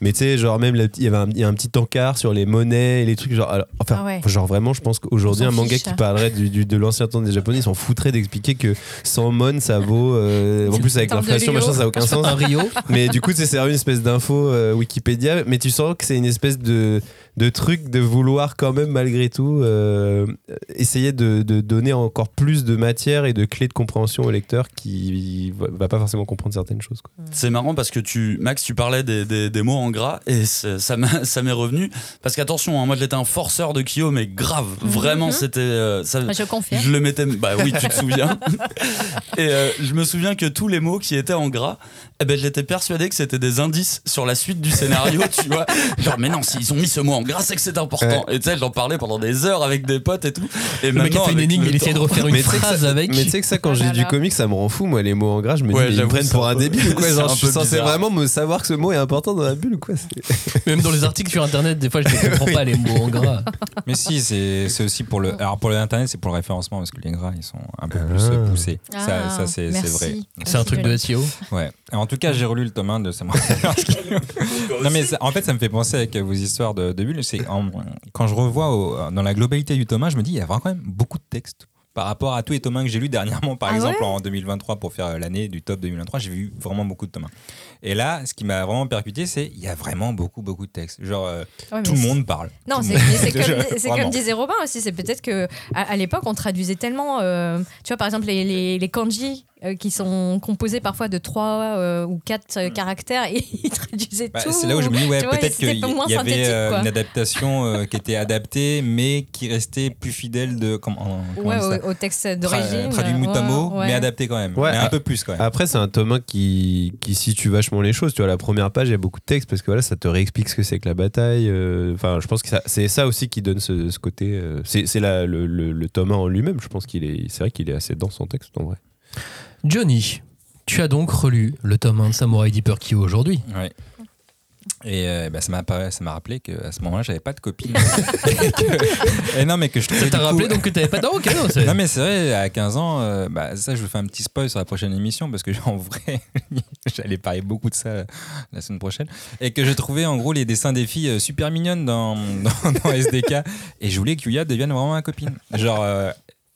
[SPEAKER 3] mais tu sais, genre même, il y avait un, il y a un petit encart sur les monnaies et les trucs, genre, alors, enfin,
[SPEAKER 2] Ah ouais.
[SPEAKER 3] genre vraiment, je pense qu'aujourd'hui, un manga
[SPEAKER 2] fiche,
[SPEAKER 3] qui parlerait du, du- de l'ancien temps des Japonais, ils s'en foutraient d'expliquer que 100 mon, ça vaut. euh, en plus, avec l'inflation,
[SPEAKER 2] Rio.
[SPEAKER 3] machin, ça n'a aucun sens.
[SPEAKER 1] Un Rio.
[SPEAKER 3] Mais du coup, c'est c'est une espèce d'info euh, Wikipédia, mais tu sens que c'est une espèce de de truc de vouloir quand même malgré tout euh, essayer de, de donner encore plus de matière et de clés de compréhension au lecteur qui va, va pas forcément comprendre certaines choses.
[SPEAKER 5] C'est marrant parce que tu, Max, tu parlais des, des- des mots en gras et ça [LAUGHS] m'est revenu. Parce qu'attention, hein, moi j'étais un forceur de Kyo, mais grave, vraiment,
[SPEAKER 2] Mhm.
[SPEAKER 5] c'était. euh, ça-
[SPEAKER 2] Je confirme.
[SPEAKER 5] Je le mettais. Bah oui, tu te [LAUGHS] souviens. et euh, je me souviens que tous les mots qui étaient en gras, eh ben, j'étais persuadé que c'était des indices sur la suite du scénario, tu vois. [LAUGHS] Genre, mais non, s'ils ont mis ce mot en gras, c'est que c'est important. Et tu sais, j'en parlais pendant des heures avec des potes et tout. Et
[SPEAKER 1] Le mec a fait une énigme, il essayait de refaire une
[SPEAKER 3] Mais
[SPEAKER 1] phrase
[SPEAKER 3] ça-
[SPEAKER 1] avec.
[SPEAKER 3] Mais tu sais que ça, quand
[SPEAKER 2] Oh
[SPEAKER 3] j'ai du comics, ça me rend fou, moi, les mots en gras. Je me
[SPEAKER 5] Ouais,
[SPEAKER 3] dis, mais ils me prennent pour
[SPEAKER 5] un
[SPEAKER 3] débile ou quoi
[SPEAKER 5] c'est
[SPEAKER 3] Genre, je suis censé vraiment me savoir que ce mot est important dans la bulle ou quoi [LAUGHS]
[SPEAKER 1] Même dans les articles sur internet, des fois, je ne comprends [LAUGHS] pas les mots en gras.
[SPEAKER 4] Mais si, c'est c'est aussi pour le. Alors pour l'internet, c'est pour le référencement parce que les gras ils sont un peu
[SPEAKER 3] Ah.
[SPEAKER 4] plus euh, poussés.
[SPEAKER 2] Ah,
[SPEAKER 4] ça, ça c'est vrai.
[SPEAKER 1] C'est un truc de SEO.
[SPEAKER 4] Ouais. En tout cas, j'ai relu le tome 1 de Samurai. [LAUGHS] non mais ça- en fait, ça me fait penser avec vos histoires de, de bulles. C'est en- quand je revois au- dans la globalité du tome 1, je me dis il y a vraiment quand même beaucoup de textes. Par rapport à tous les tomes 1 que j'ai lus dernièrement, par
[SPEAKER 2] Ah
[SPEAKER 4] exemple
[SPEAKER 2] ouais
[SPEAKER 4] en 2023 pour faire l'année du top 2023, j'ai vu vraiment beaucoup de tomes 1. Et là, ce qui m'a vraiment percuté, c'est il y a vraiment beaucoup beaucoup de textes. Genre euh,
[SPEAKER 2] Ouais,
[SPEAKER 4] tout le monde parle.
[SPEAKER 2] Non, [LAUGHS] c'est comme, disait Robin aussi. C'est peut-être que à, à l'époque, on traduisait tellement. euh, tu vois, par exemple, les, les, les kanji euh, qui sont composés parfois de trois euh, ou quatre euh, caractères et [LAUGHS] ils traduisaient
[SPEAKER 4] Bah,
[SPEAKER 2] tout.
[SPEAKER 4] c'est là où je me dis, ouais, peut-être qu'il y avait euh, une adaptation euh, qui était adaptée, mais qui restait plus fidèle de. Comment,
[SPEAKER 2] Ouais, au, au texte
[SPEAKER 4] Tra-
[SPEAKER 2] d'origine.
[SPEAKER 4] traduit mot à mais adapté quand même.
[SPEAKER 3] Ouais.
[SPEAKER 4] mais un peu plus quand même.
[SPEAKER 3] Après, c'est un tome 1 qui, qui situe vachement les choses. Tu vois, la première page, il y a beaucoup de texte parce que voilà, ça te réexplique ce que c'est que la bataille. euh, Enfin, je pense que c'est ça aussi qui donne ce, ce côté. euh, c'est le, le tome 1 en lui-même. Je pense qu'il est. C'est vrai qu'il est assez dense en texte en vrai.
[SPEAKER 1] Johnny, tu as donc relu le tome 1 de Samurai Deeper Kyo aujourd'hui.
[SPEAKER 4] Ouais. Et euh, bah, ça m'a ça m'a rappelé qu'à ce moment-là, j'avais pas de copine. Et [LAUGHS] que- et non, mais que je trouvais
[SPEAKER 1] Ça t'a
[SPEAKER 4] coup-
[SPEAKER 1] rappelé donc que t'avais pas. Non, ok, non, c'est-
[SPEAKER 4] Non mais c'est vrai, à 15 ans, euh, bah, ça je vous fais un petit spoil sur la prochaine émission parce que [LAUGHS] en vrai, [LAUGHS] j'allais parler beaucoup de ça la semaine prochaine et que je trouvais en gros les dessins des filles euh, super mignonnes dans, dans, dans SDK et je voulais que Yuya devienne vraiment ma copine. Genre euh,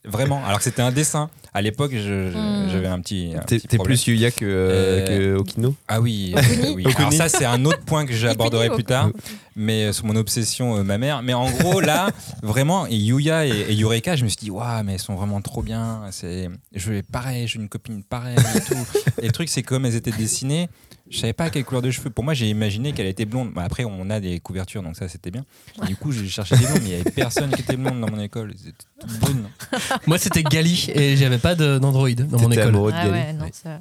[SPEAKER 4] vraiment, alors que c'était un dessin. À l'époque,
[SPEAKER 2] Hmm.
[SPEAKER 4] j'avais un petit. un
[SPEAKER 3] T'es
[SPEAKER 4] petit
[SPEAKER 3] t'es
[SPEAKER 4] problème.
[SPEAKER 3] plus Yuya que, euh,
[SPEAKER 4] Euh,
[SPEAKER 3] que Okino
[SPEAKER 4] Ah oui, oui. Alors ça c'est un autre point que j'aborderai plus tard, mais euh, sur mon obsession euh, ma mère. Mais en gros là, vraiment, et Yuya et, et Yureka, je me suis dit waouh, mais elles sont vraiment trop bien. C'est, je vais pareil, j'ai une copine pareille et tout. et le truc c'est comme elles étaient dessinées, je savais pas quelle couleur de cheveux. Pour moi, j'ai imaginé qu'elle était blonde. Bah, après, on a des couvertures, donc ça c'était bien. Et du coup, j'ai cherché des blondes, mais il y avait personne qui était blonde dans mon école. Toutes brunes. [LAUGHS]
[SPEAKER 1] Moi, c'était Gali et j'avais pas d'Android dans mon école.
[SPEAKER 3] amoureux de
[SPEAKER 2] Ah
[SPEAKER 3] Gali.
[SPEAKER 2] ouais, non, ça-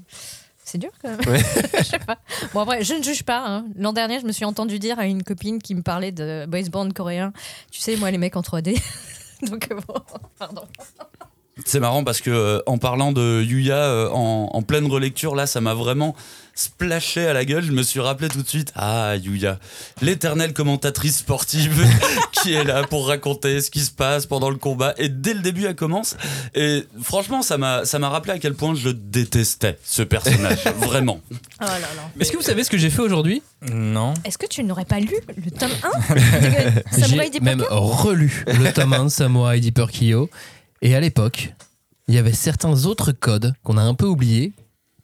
[SPEAKER 2] C'est dur quand même. [LAUGHS] je sais pas. Bon, après, je ne juge pas. hein. L'an dernier, je me suis entendu dire à une copine qui me parlait de boys band coréen. Tu sais, moi, les mecs en 3D. [LAUGHS] Donc, bon, pardon.
[SPEAKER 5] C'est marrant parce que euh, en parlant de Yuya euh, en, en pleine relecture, là, ça m'a vraiment splashé à la gueule. Je me suis rappelé tout de suite, ah Yuya, l'éternelle commentatrice sportive [LAUGHS] qui est là pour raconter ce qui se passe pendant le combat. Et dès le début, elle commence. Et franchement, ça m'a ça m'a rappelé à quel point je détestais ce personnage, [LAUGHS] vraiment.
[SPEAKER 2] Oh là là.
[SPEAKER 1] Est-ce que vous savez ce que j'ai fait aujourd'hui?
[SPEAKER 4] Non.
[SPEAKER 2] Est-ce que tu n'aurais pas lu le tome 1 de Samurai
[SPEAKER 1] J'ai même relu le tome 1 de Samurai Deeper Kyo. Et à l'époque, il y avait certains autres codes qu'on a un peu oubliés,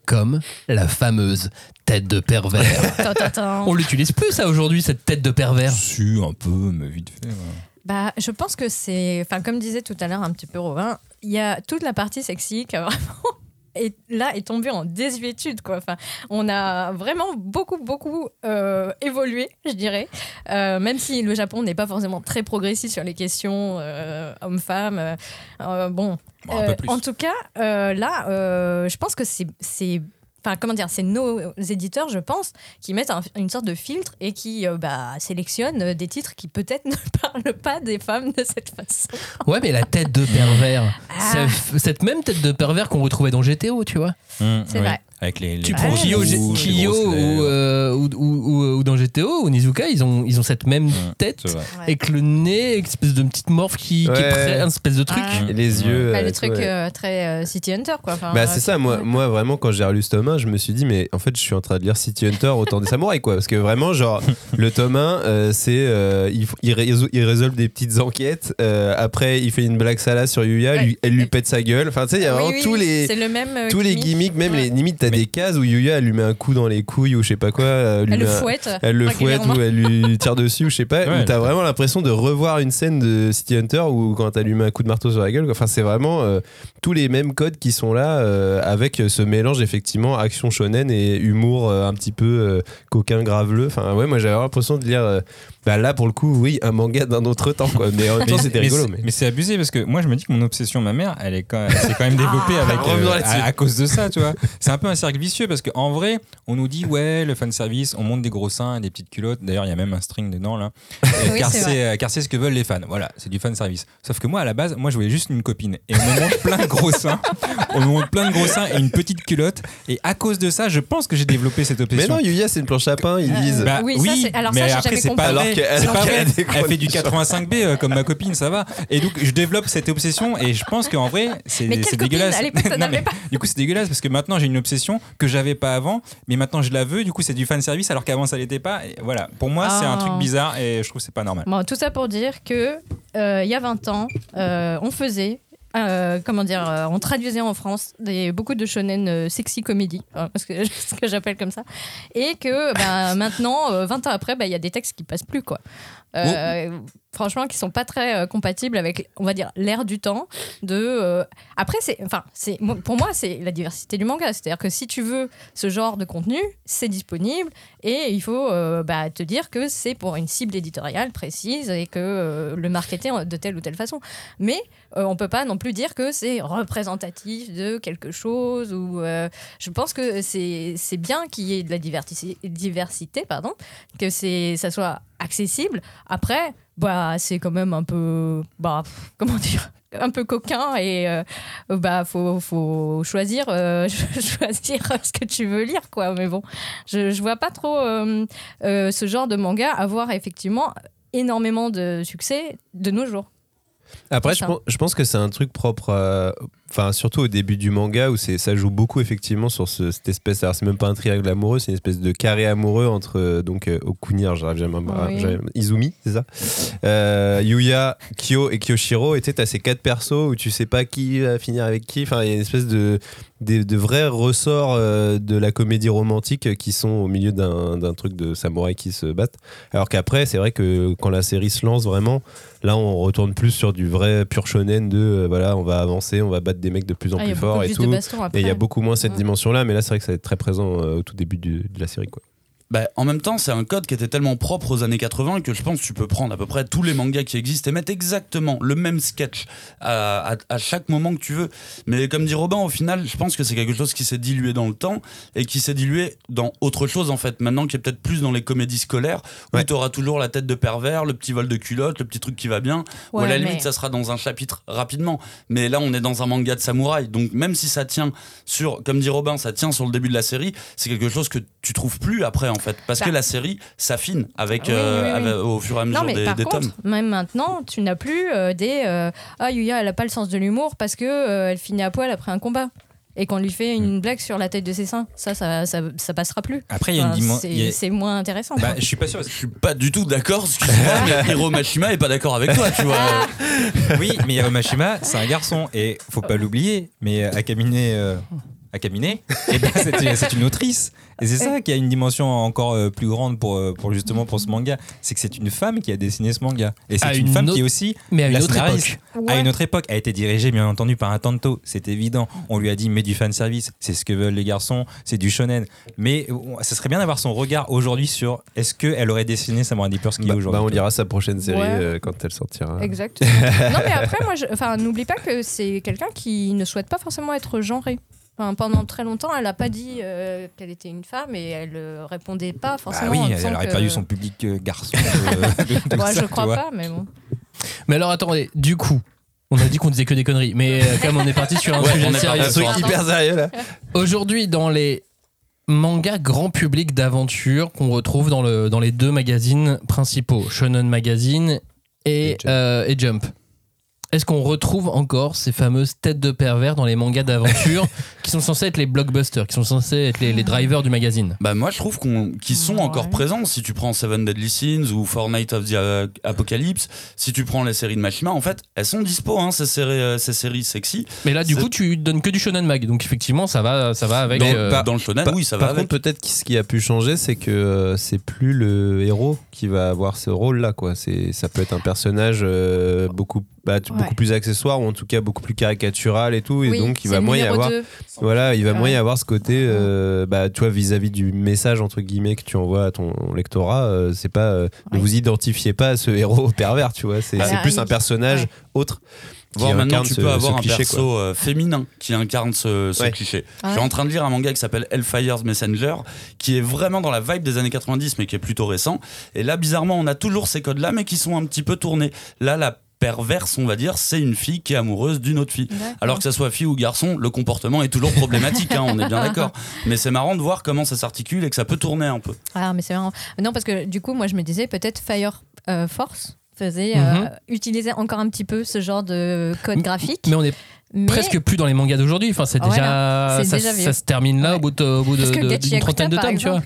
[SPEAKER 1] comme la fameuse tête de pervers. [LAUGHS]
[SPEAKER 2] Attends, attends, attends.
[SPEAKER 1] On l'utilise plus ça aujourd'hui, cette tête de pervers.
[SPEAKER 4] Si, un peu, mais vite fait. ouais.
[SPEAKER 2] Bah, je pense que c'est, enfin, comme disait tout à l'heure un petit peu Robin, il y a toute la partie sexy qui a vraiment et là est tombée en désuétude quoi. Enfin, on a vraiment beaucoup beaucoup euh, évolué, je dirais. Euh, même si le Japon n'est pas forcément très progressiste sur les questions euh, hommes-femmes. bon, en tout cas, là, je pense que c'est Enfin, comment dire, c'est nos éditeurs, je pense, qui mettent un- une sorte de filtre et qui euh, bah, sélectionnent euh, des titres qui peut-être [LAUGHS] ne parlent pas des femmes de cette façon.
[SPEAKER 1] Ouais, mais la tête de pervers,
[SPEAKER 2] Ah.
[SPEAKER 1] cette même tête de pervers qu'on retrouvait dans GTO, tu vois.
[SPEAKER 4] Mmh,
[SPEAKER 2] C'est
[SPEAKER 4] oui.
[SPEAKER 2] vrai.
[SPEAKER 4] Avec les, les
[SPEAKER 1] Tu prends
[SPEAKER 2] ouais,
[SPEAKER 1] Kyo, Kyo ou,
[SPEAKER 4] lèvres.
[SPEAKER 1] euh, ou, ou- ou- ou dans GTO ou Nizuka, ils ont, ils ont cette même tête avec le nez, une espèce de petite morphe qui, qui est
[SPEAKER 3] Ouais.
[SPEAKER 1] prêt, un espèce de truc.
[SPEAKER 3] Et les yeux.
[SPEAKER 2] Bah,
[SPEAKER 3] euh,
[SPEAKER 2] le truc
[SPEAKER 3] ouais.
[SPEAKER 2] euh, très euh, City Hunter, quoi. Enfin,
[SPEAKER 3] Bah
[SPEAKER 2] euh,
[SPEAKER 3] c'est ça, moi,
[SPEAKER 2] ouais.
[SPEAKER 3] moi vraiment quand j'ai relu ce tome 1, je me suis dit mais en fait je suis en train de lire City Hunter autant des samouraïs quoi parce que vraiment genre le tome 1 euh, c'est euh, il, il, résol- il résolve des petites enquêtes euh, après il fait une blague salade sur Yuya,
[SPEAKER 2] Ouais.
[SPEAKER 3] lui- elle lui pète sa gueule, enfin tu sais il y a vraiment
[SPEAKER 2] oui,
[SPEAKER 3] tous les
[SPEAKER 2] c'est le même euh,
[SPEAKER 3] tous les
[SPEAKER 2] gimmick.
[SPEAKER 3] gimmicks, même
[SPEAKER 2] Ouais.
[SPEAKER 3] les limites, t'as
[SPEAKER 4] Mais-
[SPEAKER 3] des cases où Yuya elle lui met un coup dans les couilles ou je sais pas quoi. Elle,
[SPEAKER 2] le
[SPEAKER 3] un-
[SPEAKER 2] fouette.
[SPEAKER 3] Elle le fouette ou elle lui [LAUGHS] tire dessus ou je sais pas.
[SPEAKER 4] Ouais.
[SPEAKER 3] t'as vraiment l'impression de revoir une scène de City Hunter où quand elle lui met un coup de marteau sur la gueule. quoi. Enfin, c'est vraiment euh, tous les mêmes codes qui sont là euh, avec ce mélange effectivement action shonen et humour euh, un petit peu euh, coquin graveleux. Enfin, ouais, moi j'avais l'impression de lire. Bah là pour le coup, oui, un manga d'un autre temps quoi. Mais en même temps,
[SPEAKER 4] Mais-
[SPEAKER 3] c'était
[SPEAKER 4] mais
[SPEAKER 3] rigolo.
[SPEAKER 4] c'est-
[SPEAKER 3] Mais...
[SPEAKER 4] Mais c'est abusé parce que moi je me dis que mon obsession ma mère, elle est quand elle s'est quand même développée
[SPEAKER 2] Ah.
[SPEAKER 4] avec
[SPEAKER 3] Revenons
[SPEAKER 4] euh, à, à cause de ça, tu vois. C'est un peu un cercle vicieux parce qu'en vrai, on nous dit ouais, le fan service, on monte des gros seins et des petites culottes. D'ailleurs, il y a même un string dedans là. [LAUGHS]
[SPEAKER 2] Oui,
[SPEAKER 4] car
[SPEAKER 2] c'est
[SPEAKER 4] c'est car c'est ce que veulent les fans. Voilà, c'est du fan service. Sauf que moi à la base, moi je voulais juste une copine et on me montre plein de gros seins. On me montre plein de gros seins et une petite culotte et à cause de ça, je pense que j'ai développé cette
[SPEAKER 3] Mais
[SPEAKER 4] obsession.
[SPEAKER 3] non, Yuya c'est une planche à pain, ils
[SPEAKER 2] Euh,
[SPEAKER 3] disent.
[SPEAKER 4] Bah
[SPEAKER 2] Oui,
[SPEAKER 4] oui,
[SPEAKER 2] ça, alors
[SPEAKER 4] mais
[SPEAKER 2] ça,
[SPEAKER 4] après c'est pas vrai.
[SPEAKER 3] A des
[SPEAKER 4] Elle fait du
[SPEAKER 3] gros
[SPEAKER 4] 85B euh, comme ma copine, ça va. Et donc je développe cette obsession et je pense qu'en vrai c'est
[SPEAKER 2] copine
[SPEAKER 4] dégueulasse. [LAUGHS] Non, mais
[SPEAKER 2] pas.
[SPEAKER 4] du coup c'est dégueulasse parce que maintenant j'ai une obsession que j'avais pas avant, mais maintenant je la veux. Du coup c'est du fan service alors qu'avant ça l'était pas. Et voilà. Pour moi c'est un
[SPEAKER 2] Ah.
[SPEAKER 4] truc bizarre et je trouve que c'est pas normal.
[SPEAKER 2] Bon, tout ça pour dire que euh, il y a 20 ans, euh, on faisait. Euh, comment dire, euh, on traduisait en France des, beaucoup de shonen euh, sexy comédie, parce que [LAUGHS] ce que j'appelle comme ça, et que bah, [LAUGHS] maintenant, euh, 20 ans après, bah, il y a des textes qui passent plus quoi. Euh, Franchement, qui sont pas très euh, compatibles avec, on va dire, l'ère du temps. De euh, après, c'est, enfin, c'est pour moi, c'est la diversité du manga. C'est-à-dire que si tu veux ce genre de contenu, c'est disponible et il faut bah, te dire que c'est pour une cible éditoriale précise et que le marketer de telle ou telle façon. Mais on peut pas non plus dire que c'est représentatif de quelque chose ou je pense que c'est c'est bien qu'il y ait de la diversité, diversité pardon, que c'est ça soit accessible. Après, bah c'est quand même un peu bah [LAUGHS] comment dire un peu coquin et euh, bah faut, faut choisir euh, [LAUGHS] choisir ce que tu veux lire quoi mais bon je, je vois pas trop euh, euh, ce genre de manga avoir effectivement énormément de succès de nos jours
[SPEAKER 3] Après, je pense, je pense que c'est un truc propre, enfin surtout au début du manga où c'est ça joue beaucoup effectivement sur ce- cette espèce. Alors c'est même pas un triangle amoureux, c'est une espèce de carré amoureux entre euh, donc euh, j'arrive jamais à-
[SPEAKER 2] Oui.
[SPEAKER 3] Izumi, c'est ça, Euh, Yuya, Kyo et Kyoshiro. Et tu sais, t'as ces quatre persos où tu sais pas qui va finir avec qui. Enfin, il y a une espèce de de, de vrais ressorts euh, de la comédie romantique qui sont au milieu d'un truc de samouraï qui se battent. Alors qu'après, c'est vrai que quand la série se lance vraiment, là on retourne plus sur du vrai pur shonen de euh, voilà, on va avancer, on va battre des mecs de plus en
[SPEAKER 2] Ah,
[SPEAKER 3] plus forts et tout. Et il y a beaucoup moins cette dimension-là, mais là c'est vrai que ça va être très présent euh, au tout début du- de la série. Quoi.
[SPEAKER 5] Bah, en même temps, c'est un code qui était tellement propre aux années 80 que je pense que tu peux prendre à peu près tous les mangas qui existent et mettre exactement le même sketch à, à- à chaque moment que tu veux. Mais comme dit Robin, au final, je pense que c'est quelque chose qui s'est dilué dans le temps et qui s'est dilué dans autre chose en fait. Maintenant, qui est peut-être plus dans les comédies scolaires où
[SPEAKER 3] Ouais.
[SPEAKER 5] tu auras toujours la tête de pervers, le petit vol de culotte, le petit truc qui va bien. ou à
[SPEAKER 2] Ouais,
[SPEAKER 5] la
[SPEAKER 2] mais-
[SPEAKER 5] limite, ça sera dans un chapitre rapidement. Mais là, on est dans un manga de samouraï. Donc, même si ça tient sur, comme dit Robin, ça tient sur le début de la série, c'est quelque chose que tu trouves plus après, en fait. Parce que
[SPEAKER 2] Bah.
[SPEAKER 5] la série s'affine avec,
[SPEAKER 2] Oui,
[SPEAKER 5] euh,
[SPEAKER 2] oui, oui.
[SPEAKER 5] avec- au fur et à mesure
[SPEAKER 2] Non, mais
[SPEAKER 5] des,
[SPEAKER 2] par
[SPEAKER 5] des
[SPEAKER 2] contre,
[SPEAKER 5] tomes.
[SPEAKER 2] même maintenant, tu n'as plus euh, des euh, Ah, Yuya, elle a pas le sens de l'humour parce que euh, elle finit à poil après un combat. Et qu'on lui fait une blague sur la tête de ses seins. Ça, ça, ça, ça passera plus.
[SPEAKER 4] Après il y a une dimension.
[SPEAKER 2] c'est moins intéressant.
[SPEAKER 4] Bah, je suis pas sûr.
[SPEAKER 5] Je suis pas du tout d'accord, excuse-moi, [LAUGHS] mais Hiro Mashima est pas d'accord avec toi, tu vois. [LAUGHS]
[SPEAKER 4] Oui, mais Yaromashima, c'est un garçon et faut pas l'oublier. Mais Akamine, euh, Akamine, eh ben, c'est c'est une autrice. Et c'est ça qui a une dimension encore euh, plus grande pour, euh, pour justement pour ce manga. C'est que c'est une femme qui a dessiné ce manga. Et
[SPEAKER 1] À
[SPEAKER 4] c'est une,
[SPEAKER 1] une
[SPEAKER 4] femme
[SPEAKER 1] autre-
[SPEAKER 4] qui est aussi
[SPEAKER 1] Mais à une
[SPEAKER 4] la
[SPEAKER 1] autre époque.
[SPEAKER 4] À une autre époque, a été dirigée bien entendu par un tanto, c'est évident. On lui a dit mais du fan service, c'est ce que veulent les garçons, c'est du shonen. Mais ça serait bien d'avoir son regard aujourd'hui sur est-ce qu'elle aurait dessiné Samurai Deeper ce qu'il y
[SPEAKER 3] Bah,
[SPEAKER 4] a aujourd'hui.
[SPEAKER 3] bah, on lira sa prochaine série
[SPEAKER 2] Ouais.
[SPEAKER 3] euh, quand elle sortira.
[SPEAKER 2] Exact. non, mais après, moi, n'oublie pas que c'est quelqu'un qui ne souhaite pas forcément être genré. Enfin, pendant très longtemps, elle n'a pas dit euh, qu'elle était une femme et elle euh, répondait pas
[SPEAKER 4] Bah
[SPEAKER 2] forcément.
[SPEAKER 4] oui,
[SPEAKER 2] en
[SPEAKER 4] elle aurait
[SPEAKER 2] que-
[SPEAKER 4] perdu son public euh, garçon. de- [LAUGHS] de- de
[SPEAKER 2] Ouais,
[SPEAKER 4] ça,
[SPEAKER 2] je crois pas, mais bon.
[SPEAKER 1] Mais alors attendez, du coup, on a dit qu'on disait que des conneries, mais euh, comme on est parti sur un
[SPEAKER 5] Ouais,
[SPEAKER 1] sujet
[SPEAKER 5] on est
[SPEAKER 1] sérieux.
[SPEAKER 3] Un truc hyper sérieux là.
[SPEAKER 1] Aujourd'hui, dans les mangas grand public d'aventure qu'on retrouve dans, le, dans les deux magazines principaux, Shonen Magazine et,
[SPEAKER 3] Et Jump.
[SPEAKER 1] euh, et Jump. Est-ce qu'on retrouve encore ces fameuses têtes de pervers dans les mangas d'aventure [LAUGHS] qui sont censés être les blockbusters, qui sont censés être les, les drivers du magazine?
[SPEAKER 5] Bah moi je trouve qu'on qu'ils sont
[SPEAKER 2] Ouais.
[SPEAKER 5] encore présents. Si tu prends Seven Deadly Sins ou Fortnite of the Apocalypse, si tu prends les séries de Machima, en fait elles sont dispo hein, ces séries euh, ces séries sexy.
[SPEAKER 1] Mais là, du
[SPEAKER 5] C'est-
[SPEAKER 1] coup, tu donnes que du shonen mag, donc effectivement, ça va, ça va avec.
[SPEAKER 5] Dans,
[SPEAKER 1] euh,
[SPEAKER 5] dans le shonen,
[SPEAKER 3] Par-
[SPEAKER 5] oui ça va
[SPEAKER 3] Par
[SPEAKER 5] avec.
[SPEAKER 3] contre, peut-être que ce qui a pu changer, c'est que euh, c'est plus le héros qui va avoir ce rôle-là. Quoi. C'est, ça peut être un personnage euh, beaucoup, bah,
[SPEAKER 2] Ouais.
[SPEAKER 3] beaucoup plus accessoire ou en tout cas beaucoup plus caricatural et tout. Et
[SPEAKER 2] Oui,
[SPEAKER 3] donc, il va moins y avoir.
[SPEAKER 2] deux.
[SPEAKER 3] Voilà, il va
[SPEAKER 2] Ouais.
[SPEAKER 3] moins y avoir ce côté, euh, bah, tu vois, vis-à-vis du message entre guillemets que tu envoies à ton lectorat, euh, c'est pas, euh, ne vous identifiez pas à ce héros [LAUGHS] pervers, tu vois, c'est, c'est plus un personnage
[SPEAKER 2] ouais.
[SPEAKER 3] autre.
[SPEAKER 5] Voir maintenant tu
[SPEAKER 3] ce-
[SPEAKER 5] peux avoir
[SPEAKER 3] ce
[SPEAKER 5] un
[SPEAKER 3] cliché,
[SPEAKER 5] perso
[SPEAKER 3] quoi.
[SPEAKER 5] euh, féminin qui incarne ce, ce
[SPEAKER 3] Ouais.
[SPEAKER 5] cliché.
[SPEAKER 2] Ah
[SPEAKER 5] Je suis en train de lire un manga qui s'appelle Hellfire's Messenger, qui est vraiment dans la vibe des années 90, mais qui est plutôt récent. Et là, bizarrement, on a toujours ces codes-là, mais qui sont un petit peu tournés. Là, la perverse, on va dire, c'est une fille qui est amoureuse d'une autre fille. Alors que ça soit fille ou garçon, le comportement est toujours problématique, hein, on est bien d'accord. Mais c'est marrant de voir comment ça s'articule et que ça peut tourner un peu.
[SPEAKER 2] Ah, mais c'est marrant. Non, parce que du coup, moi, je me disais peut-être Fire euh, Force faisait euh,
[SPEAKER 1] Mhm.
[SPEAKER 2] utiliser encore un petit peu ce genre de code graphique.
[SPEAKER 1] Mais on est
[SPEAKER 2] Mais-
[SPEAKER 1] presque plus dans les mangas d'aujourd'hui. Enfin, c'est déjà,
[SPEAKER 2] Voilà,
[SPEAKER 1] ça,
[SPEAKER 2] déjà vieux.
[SPEAKER 1] ça se termine là
[SPEAKER 2] Ouais.
[SPEAKER 1] au bout de- au bout de- de-
[SPEAKER 2] Akuta,
[SPEAKER 1] trentaine de tomes, tu vois.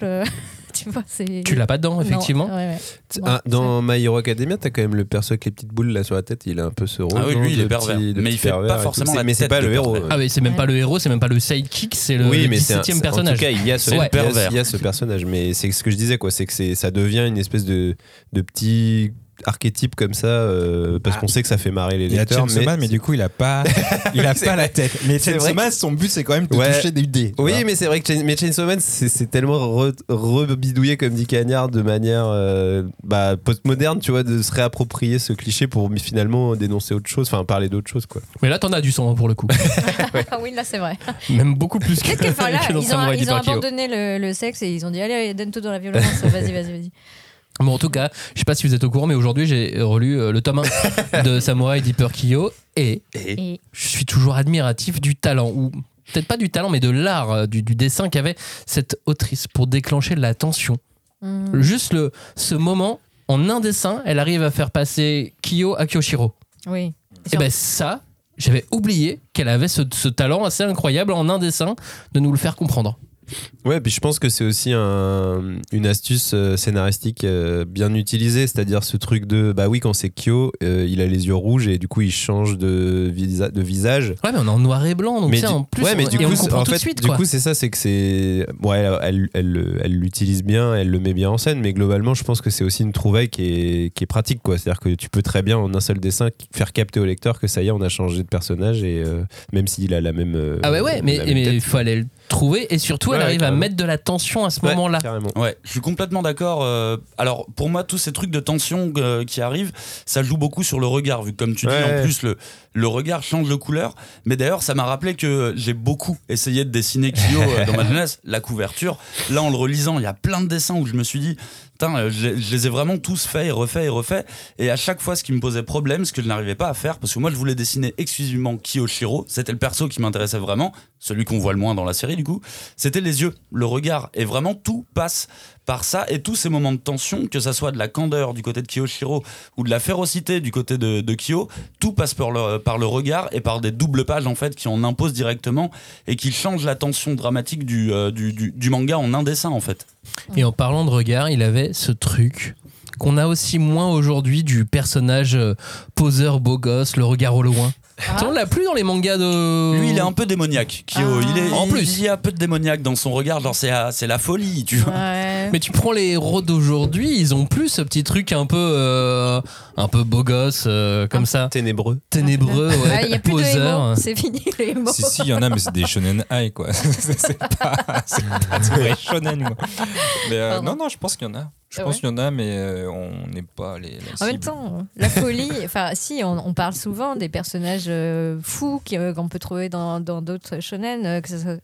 [SPEAKER 1] [LAUGHS]
[SPEAKER 2] tu vois, c'est.
[SPEAKER 1] Tu l'as pas dedans,
[SPEAKER 2] Non,
[SPEAKER 1] effectivement.
[SPEAKER 2] ouais, ouais. Bon,
[SPEAKER 3] Ah, dans My Hero Academia, t'as quand même le perso avec les petites boules là sur la tête, il a un peu ce rôle.
[SPEAKER 5] Ah oui, lui, il est pervers.
[SPEAKER 3] petit-
[SPEAKER 5] Mais il fait pas forcément la
[SPEAKER 3] Mais c'est pas le héros.
[SPEAKER 1] Ah oui, c'est même pas le héros, c'est même pas le sidekick, c'est le,
[SPEAKER 3] oui, mais c'est un-
[SPEAKER 1] 17e
[SPEAKER 3] En
[SPEAKER 1] personnage.
[SPEAKER 3] tout cas, il y a ce,
[SPEAKER 5] C'est le
[SPEAKER 3] il y a-
[SPEAKER 5] pervers.
[SPEAKER 3] il y a ce personnage. Mais c'est ce que je disais, quoi. C'est que c'est- ça devient une espèce de, de petit archétype comme ça, euh, parce
[SPEAKER 8] Ah.
[SPEAKER 3] qu'on sait que ça fait marrer les
[SPEAKER 8] Il y a
[SPEAKER 3] lecteurs.
[SPEAKER 8] Chainsaw Man, mais du coup, il a pas, [LAUGHS] il a pas la tête. Mais
[SPEAKER 3] C'est
[SPEAKER 8] Chainsaw
[SPEAKER 3] vrai
[SPEAKER 8] Man, son but, c'est quand même de
[SPEAKER 3] Ouais.
[SPEAKER 8] toucher des dés.
[SPEAKER 3] Oui,
[SPEAKER 8] vois.
[SPEAKER 3] mais c'est vrai que Chain- mais Chainsaw Man, c'est tellement re- rebidouillé, comme dit Cagnard, de manière euh, bah, postmoderne, tu vois, de se réapproprier ce cliché pour finalement dénoncer autre chose, enfin parler d'autre chose, quoi.
[SPEAKER 1] Mais là, t'en as du sang hein, pour le coup. [LAUGHS]
[SPEAKER 2] Ah oui, là, c'est vrai.
[SPEAKER 1] même beaucoup plus que,
[SPEAKER 2] que enfin, là,
[SPEAKER 1] que dans
[SPEAKER 2] ils ont, ils ont abandonné le, le sexe et ils ont dit allez, donne tout dans la violence. [LAUGHS] vas-y, vas-y, vas-y.
[SPEAKER 1] Bon, en tout cas, je sais pas si vous êtes au courant, mais aujourd'hui, j'ai relu euh, le tome 1 [LAUGHS] de Samurai Deeper Kyo et
[SPEAKER 2] Et
[SPEAKER 1] je suis toujours admiratif du talent, ou peut-être pas du talent, mais de l'art, euh, du, du dessin qu'avait cette autrice pour déclencher la tension.
[SPEAKER 2] hum,
[SPEAKER 1] Juste le, ce moment, en un dessin, elle arrive à faire passer Kyo à Kyoshiro.
[SPEAKER 2] oui.
[SPEAKER 1] Et ben ça, j'avais oublié qu'elle avait ce, ce talent assez incroyable en un dessin de nous le faire comprendre.
[SPEAKER 3] Ouais, puis je pense que c'est aussi un- une astuce euh, scénaristique euh, bien utilisée, c'est-à-dire ce truc de bah oui, quand c'est Kyo, euh, il a les yeux rouges et du coup il change de, visa- de visage.
[SPEAKER 1] Ouais, mais on est en noir et blanc, donc
[SPEAKER 3] mais du,
[SPEAKER 1] en plus,
[SPEAKER 3] ouais, mais
[SPEAKER 1] on,
[SPEAKER 3] du coup,
[SPEAKER 1] on
[SPEAKER 3] en
[SPEAKER 1] tout
[SPEAKER 3] fait,
[SPEAKER 1] de suite.
[SPEAKER 3] du coup, c'est ça, c'est que c'est, ouais, elle, elle, elle l'utilise bien, elle le met bien en scène, mais globalement, je pense que c'est aussi une trouvaille qui est, qui est pratique, quoi. C'est-à-dire que tu peux très bien en un seul dessin faire capter au lecteur que ça y est, on a changé de personnage et euh, même s'il a la même.
[SPEAKER 1] ah ouais, ouais, mais il fallait le trouver et surtout, elle arrive à. Mettre de la tension à ce
[SPEAKER 3] Ouais,
[SPEAKER 1] moment-là.
[SPEAKER 5] Ouais, je suis complètement d'accord. euh, alors, pour moi, tous ces trucs de tension euh, qui arrivent, ça joue beaucoup sur le regard, vu que, comme tu dis, en plus, le, le regard change de couleur. Mais d'ailleurs, ça m'a rappelé que j'ai beaucoup essayé de dessiner Kyo euh, dans ma [LAUGHS] jeunesse, la couverture. Là, en le relisant, il y a plein de dessins où je me suis dit, Putain, euh, je, je les ai vraiment tous faits et refaits et refaits. Et à chaque fois, ce qui me posait problème, ce que je n'arrivais pas à faire, parce que moi, je voulais dessiner exclusivement Kiyoshiro, c'était le perso qui m'intéressait vraiment, celui qu'on voit le moins dans la série, du coup, c'était les yeux, le regard. Et vraiment, tout passe par ça et tous ces moments de tension, que ça soit de la candeur du côté de Kiyoshiro ou de la férocité du côté de, de Kyo, tout passe par le, regard et par des doubles pages en fait qui en imposent directement et qui changent la tension dramatique du, euh, du manga en un dessin en fait.
[SPEAKER 1] Et en parlant de regard, il avait ce truc qu'on a aussi moins aujourd'hui du personnage euh, poseur beau gosse, le regard au loin. On l'a plus dans les mangas de.
[SPEAKER 5] Lui il est un peu démoniaque, Kyo.
[SPEAKER 2] Ah.
[SPEAKER 5] Il est,
[SPEAKER 1] En
[SPEAKER 5] il-
[SPEAKER 1] plus.
[SPEAKER 5] il y a un peu de démoniaque dans son regard, genre c'est ah, c'est la folie, tu vois.
[SPEAKER 2] Ouais.
[SPEAKER 1] Mais tu prends les héros d'aujourd'hui, ils ont plus ce petit truc un peu, euh, un peu beau gosse, euh, comme ça,
[SPEAKER 3] Ténébreux.
[SPEAKER 1] ténébreux, ouais,
[SPEAKER 2] Ah, Il n'y a plus de c'est fini les héros.
[SPEAKER 4] Si, si, il y en a, mais c'est des shonen high, quoi. [LAUGHS] c'est pas, c'est pas des vrais shonen, moi. Mais euh, non, non, je pense qu'il y en a. Je
[SPEAKER 2] Ah
[SPEAKER 4] pense
[SPEAKER 2] ouais
[SPEAKER 4] qu'il y en a, mais euh, on n'est pas les. la
[SPEAKER 2] En même temps, la folie, [LAUGHS] enfin si, on, on parle souvent des personnages euh, fous euh, qu'on peut trouver dans d'autres shonen, que, ça, soit-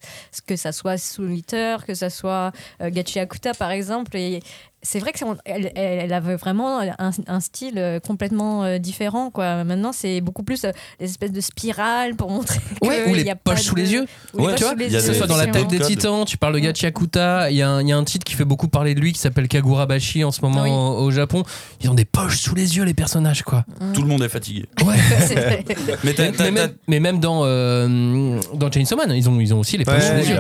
[SPEAKER 2] que ça soit Soul Eater, que ça soit Gachi Akuta par exemple, et c'est vrai que elle, avait vraiment un, un style euh, complètement euh, différent. Quoi. Maintenant, c'est beaucoup plus euh, des espèces de spirales pour montrer
[SPEAKER 1] Ouais,
[SPEAKER 2] que
[SPEAKER 1] ou
[SPEAKER 2] il
[SPEAKER 1] les
[SPEAKER 2] y a pas
[SPEAKER 1] poches sous
[SPEAKER 2] de-
[SPEAKER 1] les yeux.
[SPEAKER 5] Ouais, tu vois,
[SPEAKER 1] Que ce soit dans la tête des titans, tu parles de Gachiakuta, il y, a un- il y a un titre qui fait beaucoup parler de lui qui s'appelle Kagurabashi en ce moment
[SPEAKER 2] Oui.
[SPEAKER 1] au, au Japon. Ils ont des poches sous les yeux, les personnages, quoi.
[SPEAKER 5] Tout le monde est fatigué.
[SPEAKER 1] Ouais. [LAUGHS]
[SPEAKER 2] C'est [LAUGHS] vrai.
[SPEAKER 5] Mais
[SPEAKER 1] mais, même, mais même dans, euh, dans Chainsaw Man, ils ont, ils ont aussi les poches
[SPEAKER 3] Ouais,
[SPEAKER 1] sous les yeux.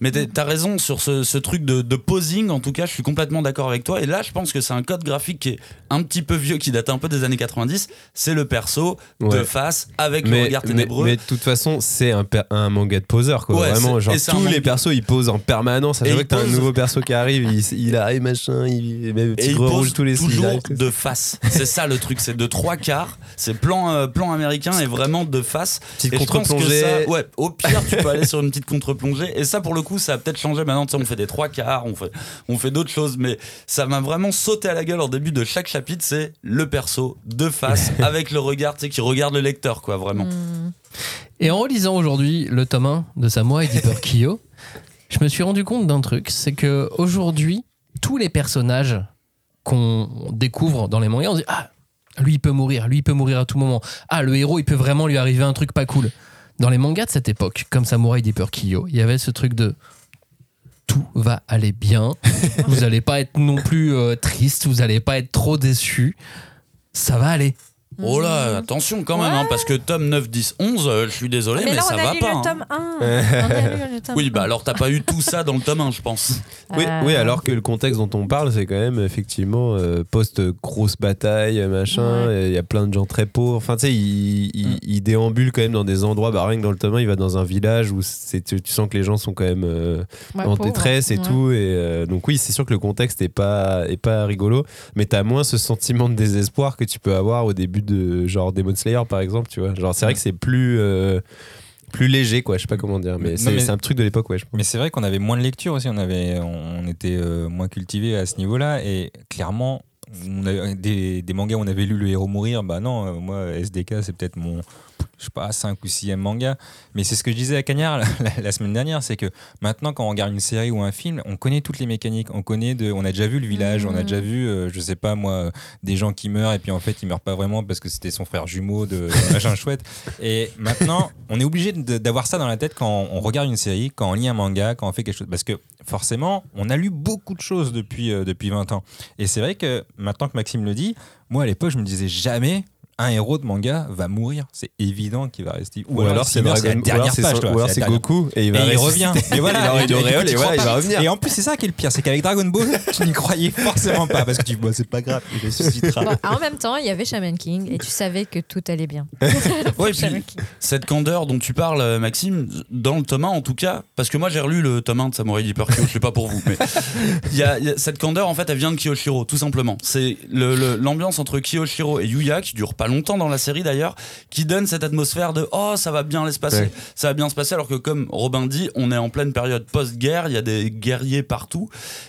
[SPEAKER 5] Mais t'as- t'as raison sur ce, ce truc de, de posing, en tout cas, je suis complètement d'accord avec toi. Et là, je pense que c'est un code graphique qui est un petit peu vieux, qui date un peu des années 90. C'est le perso de face avec le
[SPEAKER 3] Mais,
[SPEAKER 5] regard
[SPEAKER 3] mais,
[SPEAKER 5] ténébreux.
[SPEAKER 3] mais de toute façon, c'est un, manga de poseur, quoi.
[SPEAKER 5] Ouais,
[SPEAKER 3] Vraiment, genre tous les persos, ils posent en permanence. À chaque fois que t'as un nouveau perso qui arrive, il, il arrive, machin, il, le
[SPEAKER 5] pose
[SPEAKER 3] tous les
[SPEAKER 5] toujours
[SPEAKER 3] arrive,
[SPEAKER 5] de face. C'est ça le truc, c'est de trois quarts. C'est plan, euh, plan américain et vraiment de face.
[SPEAKER 3] Petite contre-plongée.
[SPEAKER 5] Ouais, au pire, tu peux aller sur une petite contre-plongée. Et ça, pour le coup, ça a peut-être changé. Maintenant, tu sais, on fait des trois quarts, on fait, on fait d'autres choses. Mais ça m'a vraiment sauté à la gueule en début de chaque chapitre. C'est le perso de face [LAUGHS] avec le regard, tu sais, qui regarde le lecteur, quoi, vraiment.
[SPEAKER 2] Mm.
[SPEAKER 1] Et en relisant aujourd'hui le tome 1 de Samurai Deeper [LAUGHS] Kyo, je me suis rendu compte d'un truc, c'est que aujourd'hui, tous les personnages qu'on découvre dans les mangas, on se dit ah lui il peut mourir, lui il peut mourir à tout moment. Ah le héros il peut vraiment lui arriver un truc pas cool. Dans les mangas de cette époque, comme Samurai Deeper Kyo, il y avait ce truc de tout va aller bien. [LAUGHS] vous allez pas être non plus euh, triste, vous allez pas être trop déçu. Ça va aller.
[SPEAKER 5] Oh là, attention quand même, hein, parce que tome 9, 10, 11, euh, je suis désolé, mais,
[SPEAKER 2] mais là,
[SPEAKER 5] ça
[SPEAKER 2] on a
[SPEAKER 5] va
[SPEAKER 2] lu
[SPEAKER 5] pas.
[SPEAKER 2] le
[SPEAKER 5] hein.
[SPEAKER 2] tome 1. [LAUGHS] On a lu le tome
[SPEAKER 5] Oui, bah
[SPEAKER 2] 1.
[SPEAKER 5] alors t'as pas eu tout ça dans le tome 1, je pense. [LAUGHS]
[SPEAKER 3] Oui,
[SPEAKER 2] Euh,
[SPEAKER 3] oui, alors que le contexte dont on parle, c'est quand même effectivement euh, post-grosse bataille, machin.
[SPEAKER 2] Ouais.
[SPEAKER 3] Il y a plein de gens très pauvres. Enfin, tu sais, il, il,
[SPEAKER 5] Mm.
[SPEAKER 3] il déambule quand même dans des endroits. Bah, rien que dans le tome 1, il va dans un village où c'est- tu, tu sens que les gens sont quand même euh,
[SPEAKER 2] Ouais,
[SPEAKER 3] en
[SPEAKER 2] pauvre.
[SPEAKER 3] détresse et
[SPEAKER 2] Ouais.
[SPEAKER 3] tout. Et euh, donc, oui, c'est sûr que le contexte est pas, est pas rigolo. Mais t'as moins ce sentiment de désespoir que tu peux avoir au début de genre Demon Slayer, par exemple. Tu vois, genre, c'est vrai que c'est plus. euh, plus léger quoi je sais pas comment dire mais c'est
[SPEAKER 4] mais-
[SPEAKER 3] c'est un truc de l'époque ouais je pense.
[SPEAKER 4] Mais c'est vrai qu'on avait moins de lecture aussi, on, avait, on était euh, moins cultivé à ce niveau-là et clairement, on des, des mangas où on avait lu le héros mourir, bah non, euh, moi SDK c'est peut-être mon, je sais pas, 5 ou 6 manga, mais c'est ce que je disais à Cagnard la, la- la semaine dernière, c'est que maintenant quand on regarde une série ou un film, on connaît toutes les mécaniques, on connaît de, on a déjà vu le village, on a
[SPEAKER 2] Mhm.
[SPEAKER 4] déjà vu, euh, je sais pas moi, des gens qui meurent et puis en fait ils meurent pas vraiment parce que c'était son frère jumeau de [LAUGHS] machin chouette. Et maintenant, on est obligé d'avoir ça dans la tête quand on regarde une série, quand on lit un manga, quand on fait quelque chose. Parce que forcément, on a lu beaucoup de choses depuis, euh, depuis 20 ans. Et c'est vrai que maintenant que Maxime le dit, moi à l'époque, je me disais jamais un héros de manga va mourir. C'est évident qu'il va rester.
[SPEAKER 3] ou alors c'est
[SPEAKER 4] la dernière
[SPEAKER 3] ou alors c'est
[SPEAKER 4] page.
[SPEAKER 3] ou alors c'est. Goku et il va
[SPEAKER 4] Et il revient. Et voilà,
[SPEAKER 3] il aura
[SPEAKER 4] et
[SPEAKER 3] une
[SPEAKER 4] du coup,
[SPEAKER 3] auréole
[SPEAKER 4] tu
[SPEAKER 3] et voilà,
[SPEAKER 4] crois
[SPEAKER 3] il va revenir.
[SPEAKER 4] Et en plus, c'est ça qui est le pire, c'est qu'avec Dragon Ball, [LAUGHS] tu n'y croyais forcément pas parce que tu dis, bah, c'est pas grave, il ressuscitera.
[SPEAKER 2] Bon, en même temps, il y avait Shaman King et tu savais que tout allait bien. [LAUGHS]
[SPEAKER 5] Ouais, puis cette candeur dont tu parles, euh, Maxime, dans le tome 1 en tout cas, parce que moi j'ai relu le tome 1 de Samurai Deeper Kyo, je sais pas pour vous, mais il y a, y a- cette candeur en fait elle vient de Kiyoshiro, tout simplement. C'est le- le- l'ambiance entre Kiyoshiro et Yuya, qui dure pas longtemps dans la série d'ailleurs, qui donne cette atmosphère de oh ça va bien se passer,
[SPEAKER 3] Ouais.
[SPEAKER 5] ça va bien se passer, alors que comme Robin dit, on est en pleine période post-guerre, il y a des guerriers partout,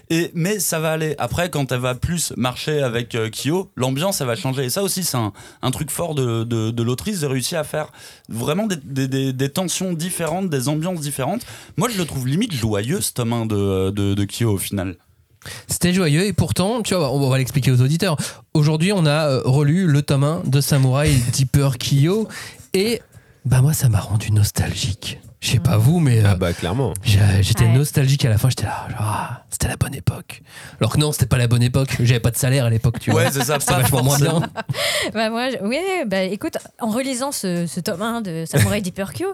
[SPEAKER 5] et, mais ça va aller. Après, quand elle va plus marcher avec euh, Kyo, l'ambiance elle va changer, et ça aussi c'est un, un truc fort de, de, de l'autrice de réussir à faire vraiment des, des- des- des tensions différentes, des ambiances différentes. Moi, je le trouve limite joyeux, ce tome 1 de, de, de Kyo au final.
[SPEAKER 1] C'était joyeux et pourtant, tu vois, on va l'expliquer aux auditeurs. Aujourd'hui, on a euh, relu le tome 1 de Samurai [LAUGHS] Deeper Kyo et bah moi ça m'a rendu nostalgique. Je sais pas vous mais euh,
[SPEAKER 3] ah bah clairement
[SPEAKER 1] j'étais
[SPEAKER 2] Ouais.
[SPEAKER 1] nostalgique à la fin, j'étais là ah, c'était la bonne époque. Alors que non, c'était pas la bonne époque, j'avais pas de salaire à l'époque, tu vois.
[SPEAKER 5] Ouais, c'est ça,
[SPEAKER 1] C'était vachement moins bien. [LAUGHS]
[SPEAKER 2] Bah moi, oui, bah écoute, en relisant ce, ce tome 1 de Samurai Deeper Kyo,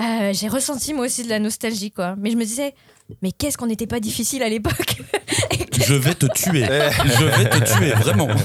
[SPEAKER 2] euh, j'ai ressenti moi aussi de la nostalgie, quoi. Mais je me disais, mais qu'est-ce qu'on n'était pas difficile à l'époque [LAUGHS]
[SPEAKER 5] Je vais te tuer. je vais te tuer, vraiment. [LAUGHS]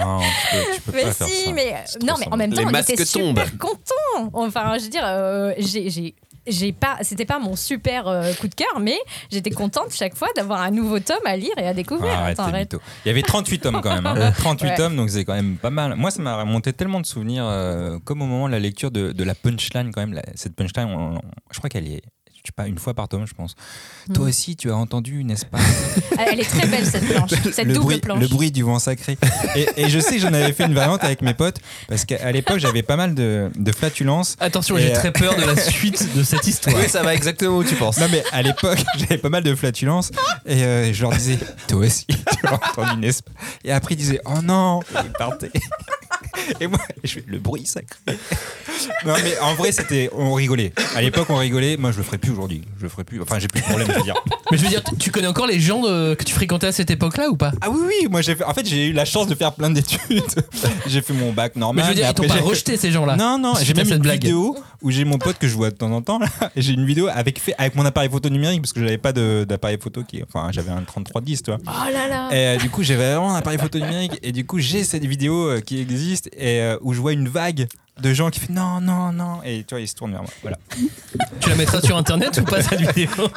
[SPEAKER 4] Non, tu peux, tu peux
[SPEAKER 2] Mais
[SPEAKER 4] pas faire
[SPEAKER 2] si,
[SPEAKER 4] ça.
[SPEAKER 2] mais
[SPEAKER 4] C'est
[SPEAKER 2] non, mais en même temps, on était
[SPEAKER 3] tombent.
[SPEAKER 2] super contents. Enfin, je veux dire, euh, j'ai, j'ai, j'ai pas, c'était pas mon super euh, coup de cœur, mais j'étais contente chaque fois d'avoir un nouveau tome à lire et à découvrir.
[SPEAKER 4] Ah, arrête,
[SPEAKER 2] arrête.
[SPEAKER 4] Il y avait 38 tomes quand même. hein. [LAUGHS] 38
[SPEAKER 2] Ouais.
[SPEAKER 4] tomes, donc c'est quand même pas mal. Moi, ça m'a remonté tellement de souvenirs, euh, comme au moment de la lecture de, de la punchline, quand même. la- cette punchline, on- on- je crois qu'elle est. sais pas, une fois par tome, je pense.
[SPEAKER 2] Mm.
[SPEAKER 4] Toi aussi, tu as entendu, n'est-ce pas [LAUGHS]
[SPEAKER 2] Elle est très belle cette planche, cette
[SPEAKER 4] le
[SPEAKER 2] double
[SPEAKER 4] bruit,
[SPEAKER 2] planche.
[SPEAKER 4] le bruit du vent sacré. Et, et je sais que j'en avais fait une variante avec mes potes parce qu'à l'époque j'avais pas mal de, de flatulences.
[SPEAKER 1] Attention, j'ai
[SPEAKER 4] euh,
[SPEAKER 1] très peur de la [LAUGHS] suite de cette histoire.
[SPEAKER 3] Oui, ça va exactement où tu penses.
[SPEAKER 4] Non mais à l'époque [LAUGHS] j'avais pas mal de flatulences et euh, je leur disais toi aussi tu as entendu n'est-ce pas Et après ils disaient oh non et ils partaient. [LAUGHS] Et moi je fais le bruit sacré. Non mais en vrai c'était on rigolait. À l'époque on rigolait. Moi je le ferais plus aujourd'hui. Je le ferais plus. Enfin j'ai plus de problème je veux dire. [LAUGHS]
[SPEAKER 1] Mais je veux dire, tu- connais encore les gens de- que tu fréquentais à cette époque-là ou pas?
[SPEAKER 4] Ah oui oui moi j'ai fait. En fait j'ai eu la chance de faire plein d'études. [LAUGHS] j'ai fait mon bac
[SPEAKER 1] Mais
[SPEAKER 4] normal.
[SPEAKER 1] je veux dire, ils t'ont
[SPEAKER 4] après,
[SPEAKER 1] pas
[SPEAKER 4] j'ai-
[SPEAKER 1] rejeté ces gens-là.
[SPEAKER 4] Non, non,
[SPEAKER 1] Suite
[SPEAKER 4] j'ai
[SPEAKER 1] à
[SPEAKER 4] même
[SPEAKER 1] cette
[SPEAKER 4] une
[SPEAKER 1] blague.
[SPEAKER 4] vidéo où j'ai mon pote que je vois de temps en temps. Là, et j'ai une vidéo avec, fait, avec mon appareil photo numérique parce que j'avais pas de- d'appareil photo qui. Enfin, j'avais un 3310, tu vois.
[SPEAKER 2] Oh là là
[SPEAKER 4] Et euh, du coup, j'avais vraiment un appareil photo numérique. Et du coup, j'ai cette vidéo euh, qui existe et euh, où je vois une vague de gens qui font non, non, non. Et tu vois, ils se tournent vers moi. Voilà. [LAUGHS]
[SPEAKER 1] Tu la mettras sur internet ou pas cette vidéo? [LAUGHS]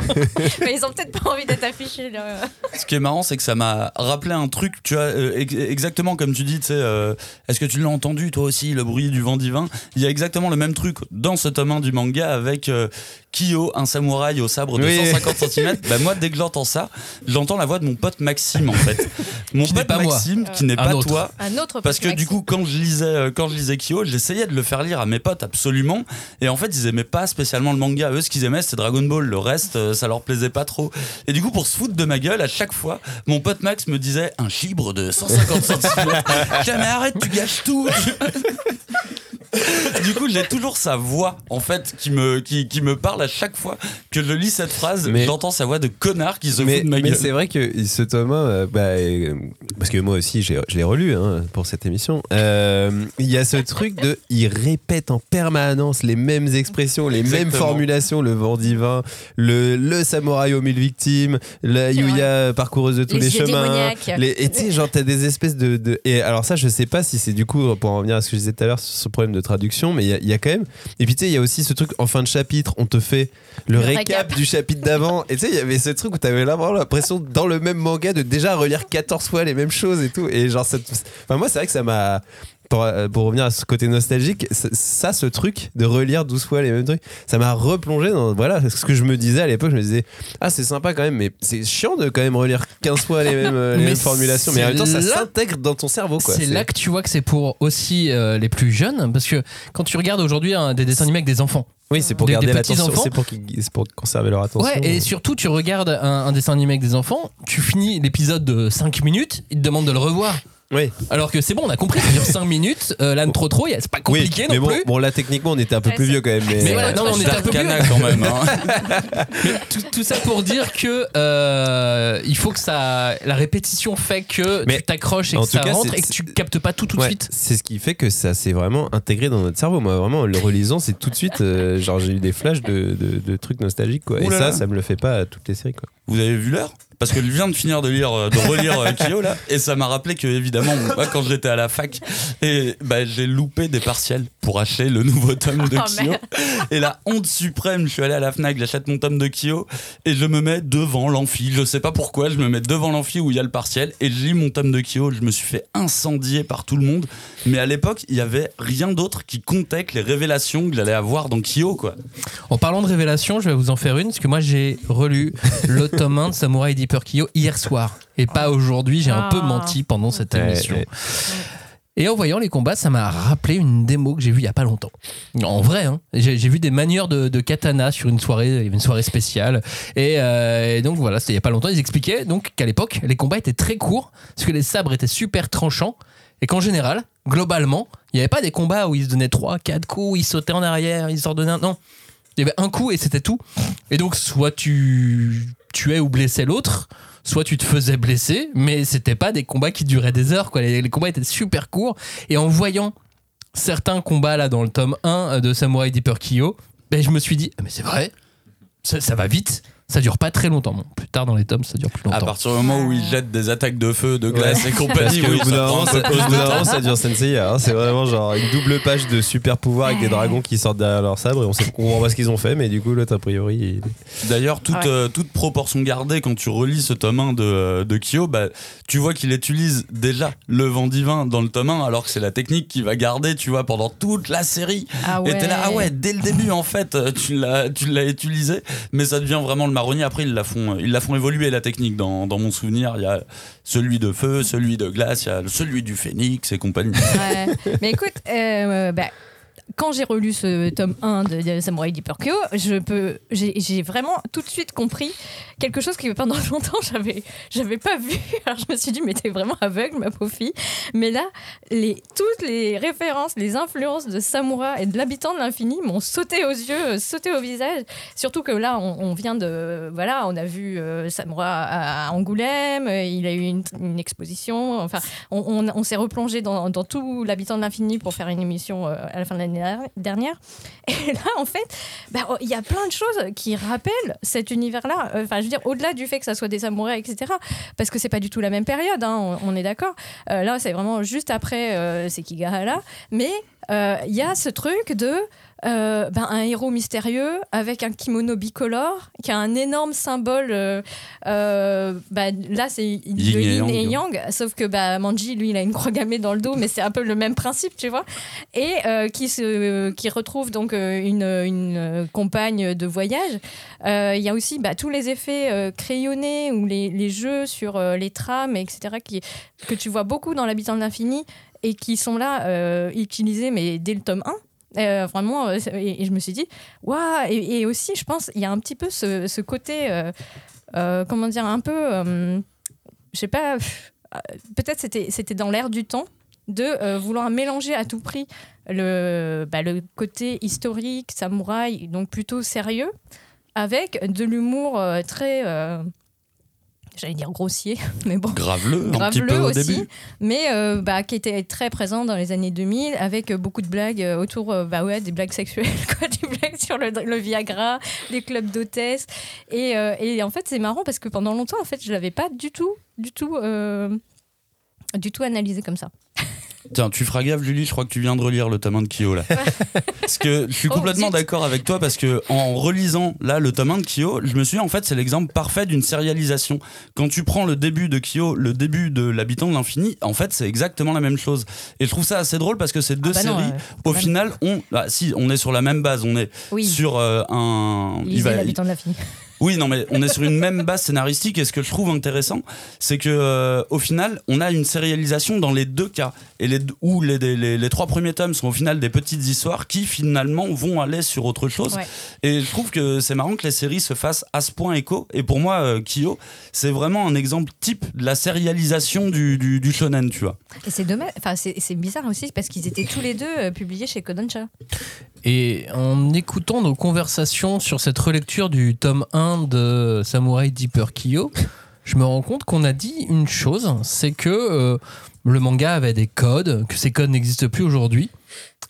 [SPEAKER 2] Mais ils ont peut-être pas envie d'être affichés là.
[SPEAKER 5] Ce qui est marrant, c'est que ça m'a rappelé un truc, tu vois, euh, ex- exactement comme tu dis, tu sais, euh, est-ce que tu l'as entendu toi aussi, le bruit du vent divin? Il y a exactement le même truc dans ce tome 1 du manga avec euh, Kyo, un samouraï au sabre de
[SPEAKER 3] Oui.
[SPEAKER 5] 150 cm. [LAUGHS] Bah, moi, dès que j'entends ça, j'entends la voix de mon pote Maxime, en fait. Mon
[SPEAKER 1] Qui
[SPEAKER 5] pote
[SPEAKER 1] pas moi.
[SPEAKER 5] Maxime, qui n'est pas
[SPEAKER 1] autre.
[SPEAKER 5] toi.
[SPEAKER 2] Un autre
[SPEAKER 5] Parce que
[SPEAKER 2] pote
[SPEAKER 5] du
[SPEAKER 2] Maxime.
[SPEAKER 5] coup, quand je lisais, euh, quand je lisais Kyo, j'essayais de le faire lire à mes potes absolument. Et en fait, ils aimaient pas spécialement le manga. Eux, ce qu'ils aimaient, c'était Dragon Ball. Le reste, euh, ça leur plaisait pas trop. Et du coup, pour se foutre de ma gueule, à chaque fois, mon pote Max me disait un chibre de 150 cm. [LAUGHS] Jamais arrête, tu gâches tout. [LAUGHS] du coup, j'ai toujours sa voix, en fait, qui me, qui, qui me parle à chaque fois que je lis cette phrase.
[SPEAKER 3] Mais-
[SPEAKER 5] J'entends sa voix de connard qui se
[SPEAKER 3] mais,
[SPEAKER 5] fout de ma
[SPEAKER 3] mais
[SPEAKER 5] gueule.
[SPEAKER 3] c'est vrai que ce Thomas, euh, bah, euh, parce que moi aussi je l'ai relu hein, pour cette émission, euh, il y a ce truc de. Il répète en permanence les mêmes expressions, les mêmes formulations le vent divin, le, le samouraï aux mille victimes, la Yuya parcoureuse de tous
[SPEAKER 2] Les
[SPEAKER 3] chemins. Les, et tu sais, genre, t'as des espèces de, de- Et alors, ça, je sais pas si c'est du coup, pour en revenir à ce que je disais tout à l'heure sur ce problème de traduction, mais il y a- il y, a quand même. Et puis, tu sais, il y a aussi ce truc en fin de chapitre, on te fait le,
[SPEAKER 2] Le
[SPEAKER 3] récap,
[SPEAKER 2] récap.
[SPEAKER 3] du chapitre d'avant. Et tu sais, il y avait ce truc où t'avais vraiment l'impression, dans le même manga, de déjà relire 14 fois les mêmes choses et tout. Et genre, ça. Enfin, moi, c'est vrai que ça m'a. Pour, euh, pour revenir à ce côté nostalgique, ça, ce truc de relire 12 fois les mêmes trucs, ça m'a replongé dans voilà ce que je me disais à l'époque. Je me disais, ah, c'est sympa quand même, mais c'est chiant de quand même relire 15 fois les mêmes, euh, les [LAUGHS]
[SPEAKER 1] Mais
[SPEAKER 3] mêmes formulations. Mais en même temps, ça s'intègre dans ton cerveau.
[SPEAKER 1] C'est là que tu vois que c'est pour aussi euh, les plus jeunes, parce que quand tu regardes aujourd'hui un- des dessins animés avec des enfants,
[SPEAKER 3] Oui, c'est pour
[SPEAKER 1] Des-
[SPEAKER 3] garder l'attention. C'est pour, pour conserver leur attention.
[SPEAKER 1] Ouais, et surtout, tu regardes un, un dessin animé avec des enfants, tu finis l'épisode de 5 minutes, ils te demandent de le revoir.
[SPEAKER 3] Oui.
[SPEAKER 1] Alors que c'est bon, on a compris, ça dure 5 [LAUGHS] minutes, euh, là, trop trop, y a- c'est pas compliqué
[SPEAKER 3] oui,
[SPEAKER 1] non
[SPEAKER 3] mais bon,
[SPEAKER 1] plus.
[SPEAKER 3] bon, là, techniquement, on était un peu
[SPEAKER 2] Ouais,
[SPEAKER 3] plus vieux quand même. Mais,
[SPEAKER 1] Mais voilà, non, mais on était un peu vieux.
[SPEAKER 5] D'Arcana, quand même. hein. [LAUGHS]
[SPEAKER 1] tout, tout ça pour dire que euh, il faut que ça, la répétition fait que
[SPEAKER 3] Mais
[SPEAKER 1] tu t'accroches et que ça
[SPEAKER 3] cas,
[SPEAKER 1] rentre et que tu captes pas tout tout de
[SPEAKER 3] Ouais,
[SPEAKER 1] suite.
[SPEAKER 3] c'est ce qui fait que ça s'est vraiment intégré dans notre cerveau. Moi, vraiment, en le relisant, c'est tout de suite, euh, genre, j'ai eu des flashs de, de- de trucs nostalgiques, quoi.
[SPEAKER 5] Ouh
[SPEAKER 3] et
[SPEAKER 5] là
[SPEAKER 3] ça,
[SPEAKER 5] là.
[SPEAKER 3] ça me le fait pas à toutes les séries, quoi.
[SPEAKER 5] Vous avez vu l'heure? Parce que je viens de finir de lire, euh, de relire euh, Kyo là, et ça m'a rappelé que évidemment, moi, quand j'étais à la fac, et bah, j'ai loupé des partiels pour acheter le nouveau tome de
[SPEAKER 2] Oh,
[SPEAKER 5] Kyo. Et la honte suprême, je suis allé à la Fnac, j'achète mon tome de Kyo et je me mets devant l'amphi. Je sais pas pourquoi, je me mets devant l'amphi où il y a le partiel et je lis mon tome de Kyo. Je me suis fait incendier par tout le monde, mais à l'époque, il y avait rien d'autre qui comptait que les révélations que j'allais avoir dans Kyo quoi.
[SPEAKER 1] En parlant de révélation, je vais vous en faire une, parce que moi j'ai relu le tome 1 de Samurai Deeper Kyo hier soir, et pas aujourd'hui, j'ai un
[SPEAKER 2] Ah.
[SPEAKER 1] peu menti pendant cette
[SPEAKER 3] Ouais,
[SPEAKER 1] émission.
[SPEAKER 3] ouais.
[SPEAKER 1] Et en voyant les combats, ça m'a rappelé une démo que j'ai vue il y a pas longtemps. En vrai, hein. j'ai j'ai vu des manières de, de katana sur une soirée, il y avait une soirée spéciale. Et, euh, et donc voilà, c'était il y a pas longtemps. Ils expliquaient donc qu'à l'époque, les combats étaient très courts, parce que les sabres étaient super tranchants, et qu'en général, globalement, il n'y avait pas des combats où ils se donnaient 3, 4 coups, ils sautaient en arrière, ils s'ordonnaient un. Non. Il y avait un coup et c'était tout. Et donc, soit tu tuais ou blessais l'autre, soit tu te faisais blesser, mais c'était pas des combats qui duraient des heures, quoi. Les, combats étaient super courts. Et en voyant certains combats là dans le tome 1 de Samurai Deeper Kyo, ben, je me suis dit, Ah, mais c'est vrai, ça va vite. Ça dure pas très longtemps. Bon, plus tard dans les tomes, ça dure plus
[SPEAKER 5] À
[SPEAKER 1] longtemps.
[SPEAKER 5] partir du moment où il jette des attaques de feu, de glace et [LAUGHS]
[SPEAKER 3] Parce
[SPEAKER 5] compagnie,
[SPEAKER 3] au bout
[SPEAKER 5] de
[SPEAKER 3] d'un moment, ça dure Senseiya. hein. C'est vraiment genre une double page de super pouvoir avec des dragons qui sortent derrière leur sabre et on sait on pas ce qu'ils ont fait, mais du coup, l'autre, a priori, il-
[SPEAKER 5] D'ailleurs, toute,
[SPEAKER 2] Ouais.
[SPEAKER 5] euh, toute proportion gardée, quand tu relis ce tome 1 de, de Kyo, bah, tu vois qu'il utilise déjà le vent divin dans le tome 1, alors que c'est la technique qu'il va garder, tu vois, pendant toute la série.
[SPEAKER 2] Ah
[SPEAKER 5] Et t'es là, ah
[SPEAKER 2] ouais.
[SPEAKER 5] ouais, dès le début, en fait, euh, tu l'as, tu l'as utilisé, mais ça devient vraiment le marronnier. Après, ils la font, la font évoluer, la technique. Dans, mon souvenir, il y a celui de feu, celui de glace, il y a celui du phénix et compagnie.
[SPEAKER 2] Mais écoute, euh, bah, quand j'ai relu ce tome 1 de, Samurai Deeper Kyo, je peux, j'ai vraiment tout de suite compris quelque chose que pendant [LAUGHS] longtemps j'avais, j'avais pas vu. [LAUGHS] Alors je me suis dit, mais t'es vraiment aveugle, ma pauvre fille. Mais là, les, toutes les références, les influences de Samoura et de l'habitant de l'infini m'ont sauté aux yeux, sauté au visage. Surtout que là, on, vient de, voilà, on a vu euh, Samoura à, Angoulême, il a eu une, exposition. Enfin, on, s'est replongé dans, dans tout l'habitant de l'infini pour faire une émission euh, à la fin de l'année dernière. Et là, en fait, bah, oh, il y a plein de choses qui rappellent cet univers-là. Enfin, je veux dire, au-delà du fait que ça soit des samouraïs, etc. Parce que c'est pas du tout la même période, hein, on, on est d'accord. Euh, là, c'est vraiment juste après euh, Sekigahara. Mais euh, il y a ce truc de. Euh, ben, un héros mystérieux avec un kimono bicolore qui a un énorme symbole. euh, euh, bah, là, c'est
[SPEAKER 5] Yin
[SPEAKER 2] le
[SPEAKER 5] et
[SPEAKER 2] yin et
[SPEAKER 5] yang.
[SPEAKER 2] sauf que bah, Manji, lui, il a une croix gammée dans le dos, mais c'est un peu le même principe, tu vois. Et qui, se, qui retrouve donc une, une compagne de voyage. Il y a aussi bah, tous les effets crayonnés ou les, les jeux sur les trames, etc., qui, que tu vois beaucoup dans L'habitant de l'infini et qui sont là euh, utilisés, mais dès le tome 1. Euh, vraiment, euh, et, je me suis dit, waouh! Et, aussi, je pense, il y a un petit peu ce, côté, euh, comment dire, un peu, je sais pas, peut-être c'était dans l'air du temps de vouloir mélanger à tout prix le, bah, le côté historique, samouraï, donc plutôt sérieux, avec de l'humour très, j'allais dire grossier, [LAUGHS] mais bon.
[SPEAKER 5] Grave-le, un petit
[SPEAKER 2] Grave-le
[SPEAKER 5] peu au
[SPEAKER 2] aussi,
[SPEAKER 5] début.
[SPEAKER 2] mais euh, bah, qui était très présent dans les années 2000 avec euh, beaucoup de blagues euh, autour bah ouais, des blagues sexuelles, [LAUGHS] quoi, des blagues sur le, le Viagra, les clubs d'hôtesses. Et, euh, et en fait, c'est marrant parce que pendant longtemps, en fait, je l'avais pas du tout, du tout, euh, du tout analysé comme ça. [LAUGHS]
[SPEAKER 5] Tiens, tu feras gaffe, Julie, je crois que tu viens de relire le tome 1 de Kyo là. parce que je suis
[SPEAKER 2] Oh,
[SPEAKER 5] complètement d'accord avec toi parce que en relisant là le tome 1 de Kyo, je me suis dit en fait c'est l'exemple parfait d'une sérialisation. Quand tu prends le début de Kyo, le début de l'habitant de l'infini, en fait c'est exactement la même chose. Et je trouve ça assez drôle parce que ces deux
[SPEAKER 2] bah non,
[SPEAKER 5] séries,
[SPEAKER 2] euh,
[SPEAKER 5] au final, on, bah, si on est sur la même base, on est
[SPEAKER 2] Oui.
[SPEAKER 5] sur euh, un. va-
[SPEAKER 2] l'habitant de l'infini.
[SPEAKER 5] Oui, non, mais on est sur une même base scénaristique et ce que je trouve intéressant, c'est que euh, au final, on a une sérialisation dans les deux cas et les où les, les, les trois premiers tomes sont au final des petites histoires qui finalement vont aller sur autre chose.
[SPEAKER 2] Ouais.
[SPEAKER 5] Et je trouve que c'est marrant que les séries se fassent à ce point écho. Et pour moi, euh, Kyo, c'est vraiment un exemple type de la sérialisation du, du, du shonen, tu vois.
[SPEAKER 2] Et c'est dommage, enfin c'est c'est bizarre aussi parce qu'ils étaient tous les deux euh, publiés chez Kodansha.
[SPEAKER 1] Et en écoutant nos conversations sur cette relecture du tome 1 de Samurai Deeper Kyo, je me rends compte qu'on a dit une chose, c'est que euh, le manga avait des codes, que ces codes n'existent plus aujourd'hui.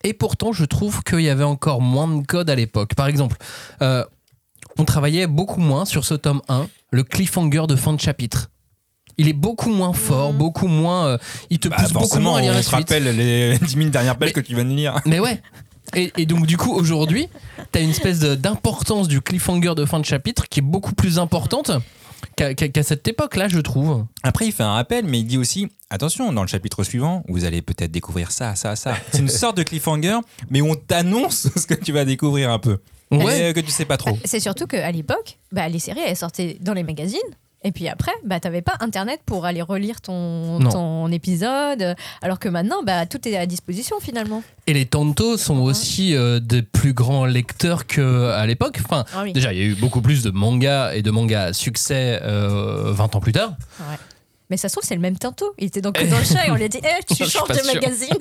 [SPEAKER 1] Et pourtant, je trouve qu'il y avait encore moins de codes à l'époque. Par exemple, euh, on travaillait beaucoup moins sur ce tome 1, le cliffhanger de fin de chapitre. Il est beaucoup moins fort, beaucoup moins. euh, il te
[SPEAKER 8] Bah,
[SPEAKER 1] pousse beaucoup moins à lire
[SPEAKER 8] on
[SPEAKER 1] la
[SPEAKER 8] te
[SPEAKER 1] suite.
[SPEAKER 8] rappelle les [LAUGHS] 10 000 dernières pages que tu viens de lire.
[SPEAKER 1] Mais ouais. Et, et donc du coup aujourd'hui, t'as une espèce d'importance du cliffhanger de fin de chapitre qui est beaucoup plus importante qu'à cette époque-là, je trouve.
[SPEAKER 8] Après, il fait un rappel, mais il dit aussi attention, dans le chapitre suivant, vous allez peut-être découvrir ça, ça, ça. C'est une sorte de cliffhanger, mais on t'annonce ce que tu vas découvrir un peu.
[SPEAKER 1] Ouais.
[SPEAKER 8] Mais euh, que tu sais pas trop.
[SPEAKER 2] C'est surtout qu'à l'époque, bah, les séries elles sortaient dans les magazines. Et puis après, bah, t'avais pas internet pour aller relire ton, épisode. Alors que maintenant, bah, tout est à disposition finalement.
[SPEAKER 1] Et les Tantos sont aussi euh, des plus grands lecteurs qu'à l'époque. Enfin,
[SPEAKER 2] Ah oui.
[SPEAKER 1] déjà, il y a eu beaucoup plus de mangas et de mangas à succès euh, 20 ans plus tard.
[SPEAKER 2] Ouais. Mais ça se trouve, c'est le même tantôt. Il était dans que dans le chat et on lui a dit [LAUGHS] Eh, tu changes de
[SPEAKER 1] sûr.
[SPEAKER 2] magazine.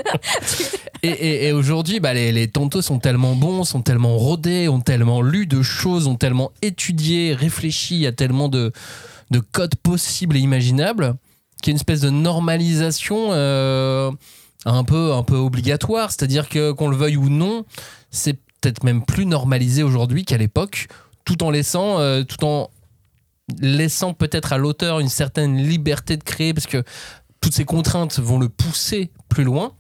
[SPEAKER 2] [LAUGHS]
[SPEAKER 1] Et, et- et aujourd'hui, bah, les, les tantos sont tellement bons, sont tellement rodés, ont tellement lu de choses, ont tellement étudié, réfléchi, il y a tellement de, de codes possibles et imaginables, qu'il y a une espèce de normalisation euh, un, peu, un peu obligatoire. C'est-à-dire que qu'on le veuille ou non, c'est peut-être même plus normalisé aujourd'hui qu'à l'époque, tout en laissant, euh, tout en laissant peut-être à l'auteur une certaine liberté de créer parce que toutes ces contraintes vont le pousser plus loin.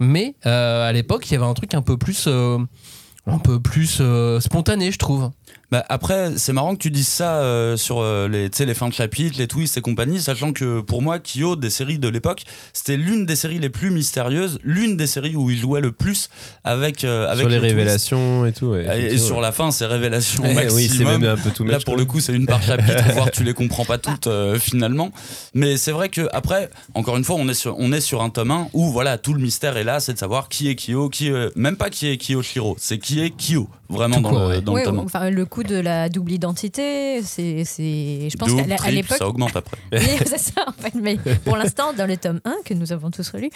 [SPEAKER 1] Mais euh, à l'époque, il y avait un truc un peu plus, un peu plus spontané, je trouve.
[SPEAKER 5] Bah, après, c'est marrant que tu dises ça euh, sur euh, les, tu sais, les fins de chapitre, les twists et compagnie, sachant que pour moi, Kyo, des séries de l'époque, c'était l'une des séries les plus mystérieuses, l'une des séries où il jouait le plus avec, euh, avec
[SPEAKER 3] Sur les révélations et tout. ouais,
[SPEAKER 5] Et, sur la fin, c'est révélations
[SPEAKER 3] Eh
[SPEAKER 5] maximum.
[SPEAKER 3] oui, c'est même un peu tout
[SPEAKER 5] Là, pour le coup, c'est une par chapitre, [LAUGHS] voire tu les comprends pas toutes euh, finalement. Mais c'est vrai que après, encore une fois, on est sur, on est sur un tome 1 où voilà, tout le mystère est là, c'est de savoir qui est Kyo, qui est- même pas qui est Kiyoshiro, c'est qui est Kyo, vraiment
[SPEAKER 1] Tout
[SPEAKER 5] dans, le,
[SPEAKER 1] ouais.
[SPEAKER 5] dans
[SPEAKER 2] Ouais,
[SPEAKER 5] le tome 1.
[SPEAKER 2] enfin, le coup de la double identité, c'est, c'est, je pense
[SPEAKER 5] Double,
[SPEAKER 2] qu'à l'époque,
[SPEAKER 5] ça augmente après. [LAUGHS]
[SPEAKER 2] C'est ça en fait. Mais pour l'instant, dans le tome 1 que nous avons tous relu,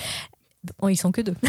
[SPEAKER 2] bon, ils sont que deux. [LAUGHS]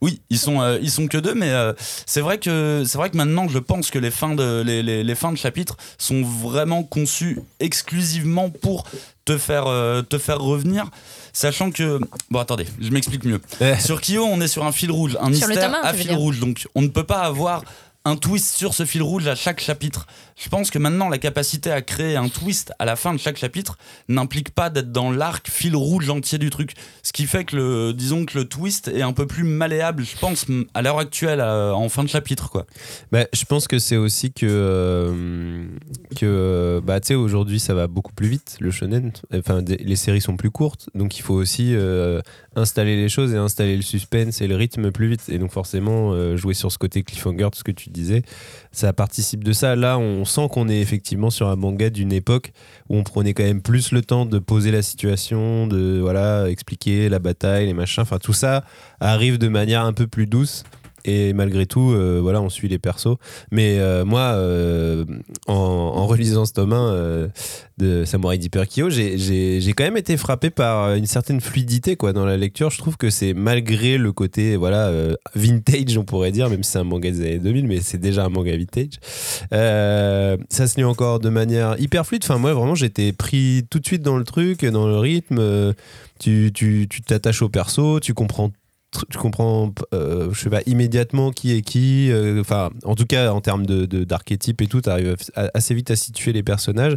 [SPEAKER 5] Oui, ils sont, euh, ils sont que deux, mais euh, c'est vrai que c'est vrai que maintenant, je pense que les fins de les, les- les fins de chapitre sont vraiment conçues exclusivement pour te faire euh, te faire revenir, sachant que bon, attendez, je m'explique mieux. Sur Kyo, on est sur un fil rouge, un
[SPEAKER 2] Sur le
[SPEAKER 5] mystère
[SPEAKER 2] tome un,
[SPEAKER 5] à
[SPEAKER 2] tu veux
[SPEAKER 5] fil
[SPEAKER 2] dire.
[SPEAKER 5] rouge, donc on ne peut pas avoir un twist sur ce fil rouge à chaque chapitre. Je pense que maintenant, la capacité à créer un twist à la fin de chaque chapitre n'implique pas d'être dans l'arc fil rouge entier du truc. Ce qui fait que, le, disons que le twist est un peu plus malléable, je pense, à l'heure actuelle, euh, en fin de chapitre. Quoi.
[SPEAKER 3] Bah, je pense que c'est aussi que, euh, que euh, bah, tu sais, aujourd'hui, ça va beaucoup plus vite, le shonen. Enfin, les séries sont plus courtes, donc il faut aussi installer les choses et installer le suspense et le rythme plus vite. Et donc, forcément, jouer sur ce côté cliffhanger, tout ce que tu disais, ça participe de ça. Là, on sent qu'on est effectivement sur un manga d'une époque où on prenait quand même plus le temps de poser la situation, de voilà, expliquer la bataille, les machins. Enfin, tout ça arrive de manière un peu plus douce. Et malgré tout, euh, voilà, on suit les persos. Mais euh, moi, euh, en, relisant ce tome 1 de Samurai Deeper Kyo, j'ai- quand même été frappé par une certaine fluidité quoi, dans la lecture. Je trouve que c'est malgré le côté voilà, vintage, on pourrait dire, même si c'est un manga des années 2000, mais c'est déjà un manga vintage. Ça se lit encore de manière hyper fluide. Enfin, moi, vraiment, j'étais pris tout de suite dans le truc, dans le rythme. Tu tu- tu t'attaches au perso, tu comprends tu comprends euh, je sais pas immédiatement qui est qui euh, enfin en tout cas en termes de de- et tout tu arrives assez vite à situer les personnages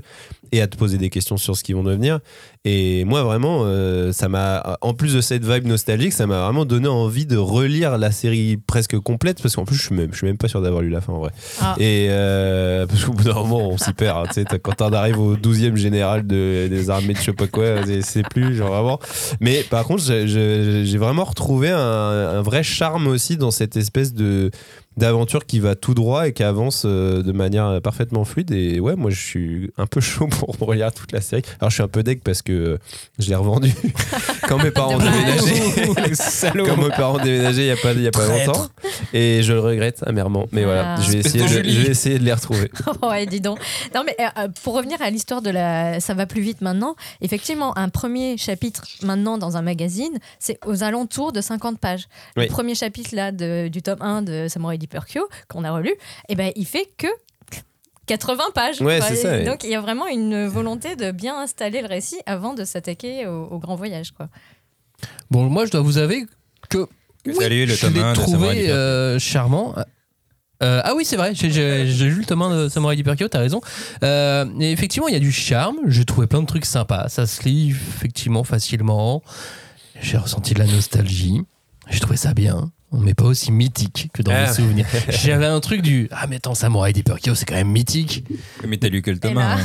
[SPEAKER 3] et à te poser des questions sur ce qu'ils vont devenir. Et moi vraiment euh, ça m'a en plus de cette vibe nostalgique ça m'a vraiment donné envie de relire la série presque complète parce qu'en plus je suis même je suis même pas sûr d'avoir lu la fin en vrai.
[SPEAKER 2] Ah.
[SPEAKER 3] et euh, parce qu'au bout d'un moment on s'y perd hein, tu sais t'as- quand on arrive au 12e général de, des armées de je sais pas quoi c'est- c'est plus genre vraiment. Mais par contre, j'ai- vraiment retrouvé un, un vrai charme aussi dans cette espèce de d'aventure qui va tout droit et qui avance euh, de manière parfaitement fluide. Et ouais, moi je suis un peu [LAUGHS] chaud pour relire toute la série. Alors je suis un peu deg parce que euh, je l'ai revendu [LAUGHS] quand mes parents déménagé. [LAUGHS] quand mes parents déménagé il y a pas y a pas longtemps. Et je le regrette amèrement. Mais voilà,
[SPEAKER 2] Ah.
[SPEAKER 3] je vais, essayer
[SPEAKER 4] de
[SPEAKER 3] je vais essayer de les retrouver.
[SPEAKER 2] ouais, dis donc. Non, mais euh, euh, pour revenir à l'histoire de la. Ça va plus vite maintenant. Effectivement, un premier chapitre maintenant dans un magazine, c'est aux alentours de 50 pages.
[SPEAKER 3] Oui.
[SPEAKER 2] Le premier chapitre là de- du tome 1 de Samurai Qu'on a relu, et ben, il fait que 80 pages.
[SPEAKER 3] Ouais,
[SPEAKER 2] quoi.
[SPEAKER 3] ça.
[SPEAKER 2] Donc il y a vraiment une volonté de bien installer le récit avant de s'attaquer au, au grand voyage. Quoi.
[SPEAKER 1] Bon, moi, je dois vous avouer que oui,
[SPEAKER 8] Salut, le
[SPEAKER 1] je l'ai
[SPEAKER 8] 1 de Samurai
[SPEAKER 1] trouvé euh, charmant. Euh, ah oui, c'est vrai, j'ai- lu le tome 1 de Samurai Deeper Kyo, t'as raison. Euh, et effectivement, il y a du charme, j'ai trouvé plein de trucs sympas, ça se lit effectivement facilement. J'ai ressenti de la nostalgie, j'ai trouvé ça bien. Mais pas aussi mythique que dans
[SPEAKER 3] Ah.
[SPEAKER 1] mes souvenirs. [LAUGHS] J'avais un truc du Ah, mais attends, Samurai Deeper Kyo, c'est quand même mythique.
[SPEAKER 8] Mais t'as lu que le tome
[SPEAKER 2] Et là-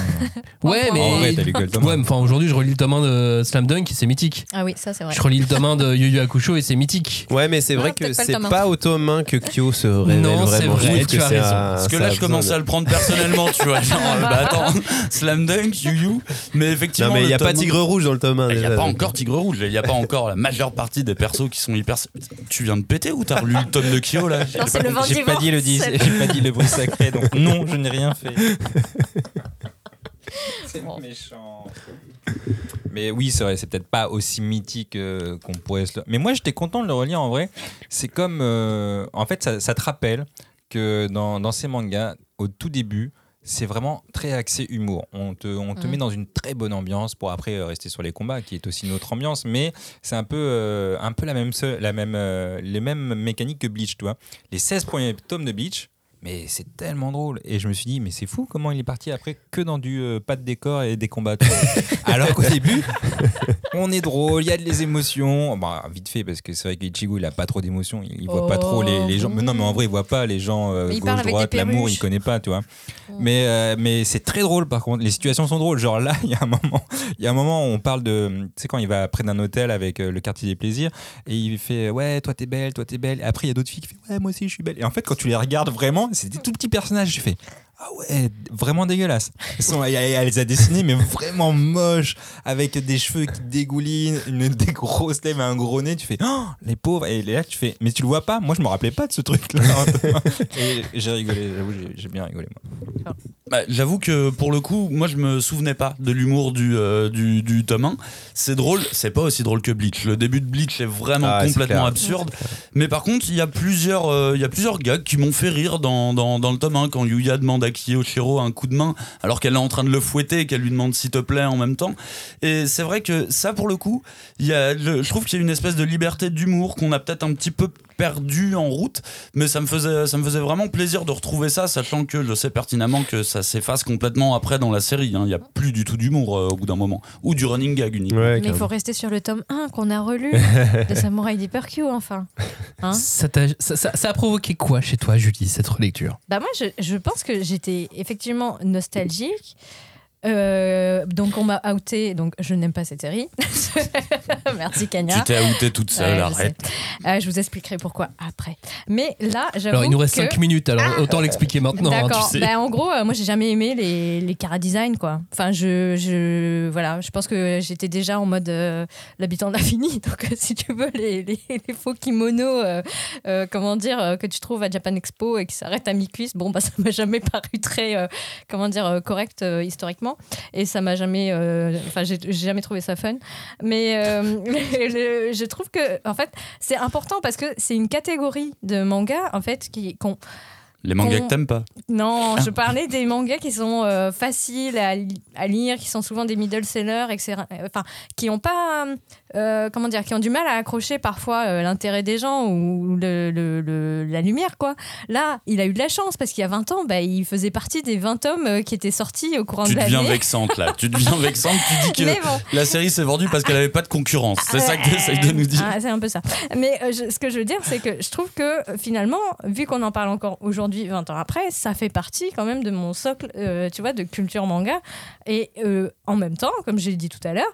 [SPEAKER 8] 1.
[SPEAKER 1] Ouais, mais.
[SPEAKER 8] En vrai, t'as lu que le tome
[SPEAKER 1] Ouais, mais enfin, aujourd'hui, je relis le tome 1 de Slam Dunk et c'est mythique.
[SPEAKER 2] Ah oui, ça c'est vrai.
[SPEAKER 1] Je relis le tome 1 de Yu Yu Hakusho et c'est mythique.
[SPEAKER 3] Ouais, mais c'est
[SPEAKER 2] Ah,
[SPEAKER 3] vrai que
[SPEAKER 2] pas
[SPEAKER 3] c'est pas au tome 1 que Kyo se révèle
[SPEAKER 1] Non, c'est
[SPEAKER 3] vraiment.
[SPEAKER 1] Vrai,
[SPEAKER 3] trouve
[SPEAKER 1] tu as raison.
[SPEAKER 5] Parce que là, je commence à le prendre personnellement, tu vois. Genre, euh, bah attends, Slam Dunk, Yu Yu. Mais effectivement.
[SPEAKER 3] Non, mais il n'y a pas Tigre Rouge dans le tome 1.
[SPEAKER 5] Il n'y a pas encore Tigre Rouge, il n'y a pas encore la majeure partie des persos qui sont hyper. Tu viens de péter ou t'as relu le tome de Kyo là
[SPEAKER 8] J'ai pas dit le 10, j'ai pas dit le bruit sacré, donc [LAUGHS] non, je n'ai rien fait. C'est
[SPEAKER 2] Bon.
[SPEAKER 8] méchant. Mais oui, c'est vrai, c'est peut-être pas aussi mythique euh, qu'on pourrait se le... Mais moi, j'étais content de le relire en vrai. C'est comme. euh, en fait, ça, ça te rappelle que dans, dans ces mangas, au tout début, c'est vraiment très axé humour. On te, on te met dans une très bonne ambiance pour après euh, rester sur les combats, qui est aussi une autre ambiance, mais c'est un peu, euh, un peu la même, la même, euh, les mêmes mécaniques que Bleach, tu vois. Les 16 premiers tomes de Bleach, mais c'est tellement drôle. Et je me suis dit, mais c'est fou comment il est parti après que dans du euh, pas de décor et des combats. [LAUGHS] Alors qu'au début, on est drôle, il y a des émotions. Bah, vite fait, parce que c'est vrai qu'Ichigo, il a pas trop d'émotions. Il, il voit pas trop les, les gens. Mais non, mais en vrai, il voit pas les gens euh,
[SPEAKER 2] Mais il parle
[SPEAKER 8] gauche,
[SPEAKER 2] avec
[SPEAKER 8] droite,
[SPEAKER 2] des
[SPEAKER 8] l'amour, il connaît pas, tu vois. Mais, euh, mais c'est très drôle par contre. Les situations sont drôles. Genre là, [LAUGHS] il y a un moment, il y a un moment où on parle de. Tu sais, quand il va près d'un hôtel avec euh, le quartier des plaisirs et il fait Ouais, toi t'es belle, toi t'es belle. Et après, il y a d'autres filles qui font Ouais, moi aussi je suis belle. Et en fait, quand tu les regardes vraiment, c'est des tout petits personnages. Je fais Ah ouais, vraiment dégueulasse. Elles sont, elle, elle les a dessinés, mais vraiment moches, avec des cheveux qui dégoulinent, une, des grosses lèvres et un gros nez. Tu fais Oh, les pauvres. Et là, tu fais Mais tu le vois pas Moi, je me rappelais pas de ce truc-là. [LAUGHS] et j'ai rigolé, j'avoue, j'ai- bien rigolé, moi.
[SPEAKER 5] Bah, J'avoue que pour le coup, moi je me souvenais pas de l'humour du, euh, du, du tome 1. C'est drôle, c'est pas aussi drôle que Bleach. Le début de Bleach est vraiment
[SPEAKER 3] Ah,
[SPEAKER 5] complètement absurde. Mais par contre, il y a plusieurs, euh, il y a plusieurs gags qui m'ont fait rire dans, dans, dans le tome 1 quand Yuya demande à Kiyoshiro un coup de main alors qu'elle est en train de le fouetter et qu'elle lui demande s'il te plaît en même temps. Et c'est vrai que ça, pour le coup, il y a, je, je trouve qu'il y a une espèce de liberté d'humour qu'on a peut-être un petit peu perdu en route, mais ça me faisait, ça me faisait vraiment plaisir de retrouver ça, sachant que je sais pertinemment que ça s'efface complètement après dans la série. hein. Il n'y a plus du tout d'humour euh, au bout d'un moment, ou du running gag uniquement.
[SPEAKER 3] Ouais,
[SPEAKER 2] Mais il faut rester sur le tome 1 qu'on a relu [LAUGHS] de Samurai Deeper Q, enfin. Hein
[SPEAKER 1] Ça, ça- ça- ça a provoqué quoi chez toi, Julie, cette relecture?
[SPEAKER 2] Bah moi, je, je pense que effectivement nostalgique. Euh, donc on m'a outé, donc je n'aime pas cette série. [LAUGHS] Merci Kanya.
[SPEAKER 5] Tu t'es outé toute seule,
[SPEAKER 2] Ouais, je
[SPEAKER 5] arrête.
[SPEAKER 2] sais. Euh, je vous expliquerai pourquoi après. Mais là, j'avoue
[SPEAKER 1] Alors, il nous reste
[SPEAKER 2] que...
[SPEAKER 1] 5 minutes, alors
[SPEAKER 2] Ah,
[SPEAKER 1] autant l'expliquer maintenant, hein, tu
[SPEAKER 2] D'accord.
[SPEAKER 1] sais.
[SPEAKER 2] Bah, en gros, euh, moi, j'ai jamais aimé les, les cara design, quoi. Enfin, je, je, voilà, je pense que j'étais déjà en mode euh, l'habitant de l'infini. [LAUGHS] Donc, euh, si tu veux, les, les, les faux kimonos, euh, euh, comment dire, euh, que tu trouves à Japan Expo et qui s'arrêtent à mi-cuisse, bon, bah, ça m'a jamais [LAUGHS] paru très, euh, comment dire, correct euh, Et ça m'a jamais, euh, enfin, j'ai jamais trouvé ça fun. Mais euh, [LAUGHS] je trouve que, en fait, c'est important parce que c'est une catégorie de mangas, en fait, qui, qu'on
[SPEAKER 5] Les mangas
[SPEAKER 2] qu'on-
[SPEAKER 5] que t'aimes pas.
[SPEAKER 2] non, je parlais des mangas qui sont euh, faciles à, li- à lire, qui sont souvent des middle sellers, etc. Euh, Enfin, qui ont pas, euh, comment dire, qui ont du mal à accrocher parfois euh, l'intérêt des gens ou le, le- le- la lumière, quoi. Là, il a eu de la chance parce qu'il y a 20 ans, bah, il faisait partie des 20 tomes euh, qui étaient sortis au courant
[SPEAKER 5] Tu
[SPEAKER 2] de l'année.
[SPEAKER 5] deviens vexante là. Tu deviens [LAUGHS] vexante. Tu dis que
[SPEAKER 2] bon.
[SPEAKER 5] la série s'est vendue parce qu'elle avait pas de concurrence. C'est ça que tu essayes de nous dire.
[SPEAKER 2] Ah, c'est un peu ça. Mais je- ce que je veux dire, c'est que je trouve que finalement, vu qu'on en parle encore aujourd'hui, 20 ans après, ça fait partie quand même de mon socle, euh, tu vois, de culture manga. Et euh, en même temps, comme j'ai dit tout à l'heure,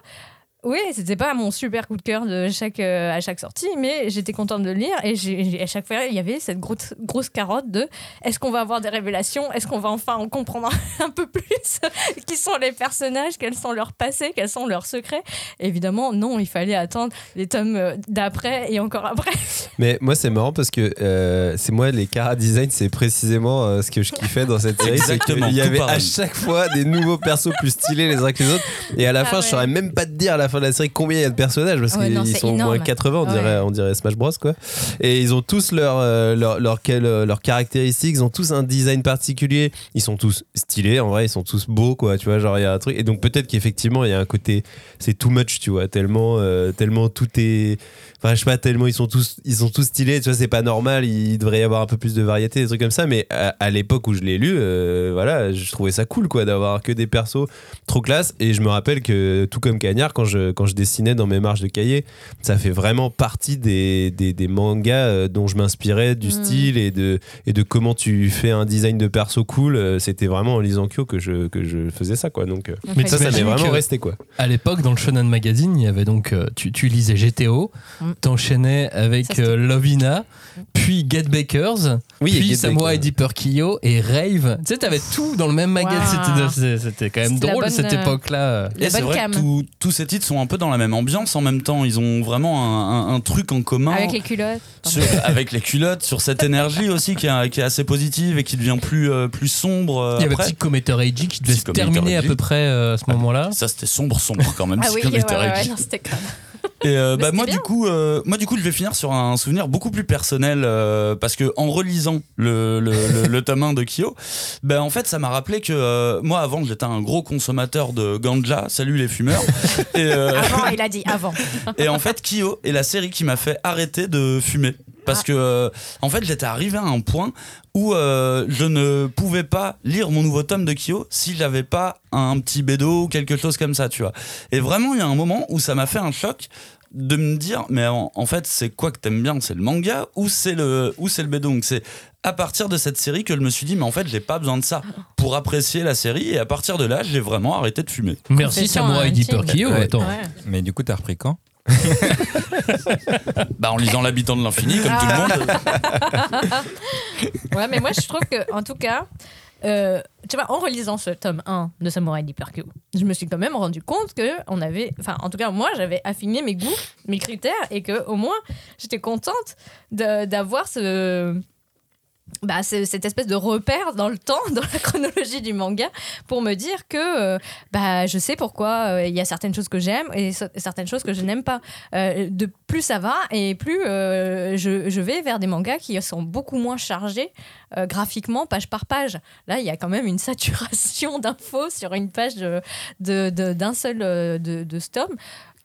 [SPEAKER 2] oui, c'était pas mon super coup de cœur de chaque, euh, à chaque sortie, mais j'étais contente de le lire et à chaque fois, il y avait cette grosse, grosse carotte de est-ce qu'on va avoir des révélations? Est-ce qu'on va enfin en comprendre [LAUGHS] un peu plus [LAUGHS] qui sont les personnages, quels sont leurs passés, quels sont leurs secrets? Évidemment, non, il fallait attendre les tomes euh, d'après et encore après. [LAUGHS]
[SPEAKER 3] Mais moi, c'est marrant parce que euh, c'est moi, les cara design, c'est précisément euh, ce que je kiffais dans cette série.
[SPEAKER 5] Exactement,
[SPEAKER 3] qu'il y avait à chaque fois des nouveaux persos plus stylés les uns que les autres. Et à la
[SPEAKER 2] Ah
[SPEAKER 3] fin,
[SPEAKER 2] ouais.
[SPEAKER 3] je saurais même pas te dire à la fin de la série combien il y a de personnages parce
[SPEAKER 2] Ouais,
[SPEAKER 3] qu'ils sont au moins
[SPEAKER 2] énorme.
[SPEAKER 3] 80, on
[SPEAKER 2] Ouais.
[SPEAKER 3] dirait, on dirait Smash Bros. quoi. Et ils ont tous leur, euh, leur, leur, euh, leurs caractéristiques, ils ont tous un design particulier. Ils sont tous stylés, en vrai, ils sont tous beaux, quoi. Tu vois, genre, il y a un truc. Et donc, peut-être qu'effectivement, il y a un côté, c'est too much, tu vois, tellement, euh, tellement tout est. Enfin, je sais pas, tellement ils sont tous, ils sont tous stylés, tu vois, c'est pas normal, il devrait y avoir un peu plus de variété, des trucs comme ça, mais à, à l'époque où je l'ai lu, euh, voilà, je trouvais ça cool, quoi, d'avoir que des persos trop classe, et je me rappelle que, tout comme Cagnard, quand je, quand je dessinais dans mes marges de cahier, ça fait vraiment partie des, des, des mangas euh, dont je m'inspirais, du
[SPEAKER 2] Mm.
[SPEAKER 3] style et de, et de comment tu fais un design de perso cool, euh, c'était vraiment en lisant Kyo que je, que je faisais ça, quoi, donc
[SPEAKER 1] Mais
[SPEAKER 3] ça, ça m'est vraiment resté, quoi.
[SPEAKER 1] À l'époque, dans le Shonen Magazine, il y avait donc. tu, tu lisais GTO,
[SPEAKER 2] Mm.
[SPEAKER 1] t'enchaînais avec euh, Lovina, puis Get Bakers,
[SPEAKER 3] Oui,
[SPEAKER 1] puis
[SPEAKER 3] Get
[SPEAKER 1] Samurai
[SPEAKER 3] Baker.
[SPEAKER 1] Deeper Kyo et Rave. Tu sais, t'avais tout dans le même magazine. C'était- quand même drôle
[SPEAKER 2] bonne,
[SPEAKER 1] cette
[SPEAKER 2] euh,
[SPEAKER 1] époque-là.
[SPEAKER 5] Et c'est vrai
[SPEAKER 2] cam.
[SPEAKER 5] que tous- ces titres sont un peu dans la même ambiance en même temps. Ils ont vraiment un, un- un truc en commun.
[SPEAKER 2] Avec les culottes.
[SPEAKER 5] sur- [LAUGHS] avec les culottes, sur cette énergie aussi qui est, qui est assez positive et qui devient plus, euh, plus sombre.
[SPEAKER 1] Il y avait
[SPEAKER 5] après.
[SPEAKER 1] Psychometer Eiji qui devait se terminer à peu près euh, à ce moment-là.
[SPEAKER 5] Ça, c'était sombre, sombre quand même.
[SPEAKER 2] Ah oui, ouais, ouais, ouais, non, c'était grave.
[SPEAKER 5] Et euh, bah, moi,
[SPEAKER 2] bien.
[SPEAKER 5] du coup, euh, moi, du coup, je vais finir sur un souvenir beaucoup plus personnel euh, parce que en relisant le, le, le, le tome 1 de Kyo, ben en fait, ça m'a rappelé que moi, avant, j'étais un gros consommateur de ganja. Salut les fumeurs. et,
[SPEAKER 2] Avant, il a dit avant. [LAUGHS]
[SPEAKER 5] et en fait, Kyo est la série qui m'a fait arrêter de fumer. Parce que euh, en fait j'étais arrivé à un point où euh, je ne pouvais pas lire mon nouveau tome de Kyo si j'avais pas un petit bédo ou quelque chose comme ça, tu vois. Et vraiment, il y a un moment où ça m'a fait un choc de me dire mais en, en fait c'est quoi que t'aimes bien? C'est le manga ou c'est le ou c'est le bédo? Donc c'est à partir de cette série que je me suis dit mais en fait j'ai pas besoin de ça pour apprécier la série et à partir de là j'ai vraiment arrêté de fumer
[SPEAKER 1] Merci Samurai
[SPEAKER 2] intime.
[SPEAKER 1] Deeper Kyo. Attends.
[SPEAKER 2] Ouais.
[SPEAKER 4] Mais du coup, t'as repris quand? [LAUGHS]
[SPEAKER 5] bah en lisant l'habitant de l'infini comme tout le monde [LAUGHS]
[SPEAKER 2] Ouais, mais moi je trouve que, en tout cas, euh, tu vois, en relisant ce tome 1 de Samurai Kyo, je me suis quand même rendu compte que on avait, enfin, en tout cas, moi j'avais affiné mes goûts, mes critères, et que au moins j'étais contente d'avoir ce. Bah, ce- cette espèce de repère dans le temps, [LAUGHS] dans la chronologie du manga, pour me dire que euh, bah, je sais pourquoi euh, il y a certaines choses que j'aime et certaines choses que je n'aime pas. Euh, de plus ça va et plus je, je vais vers des mangas qui sont beaucoup moins chargés graphiquement, page par page. Là, il y a quand même une [LAUGHS] saturation d'infos sur une page de- de- de- d'un seul de, de ce tome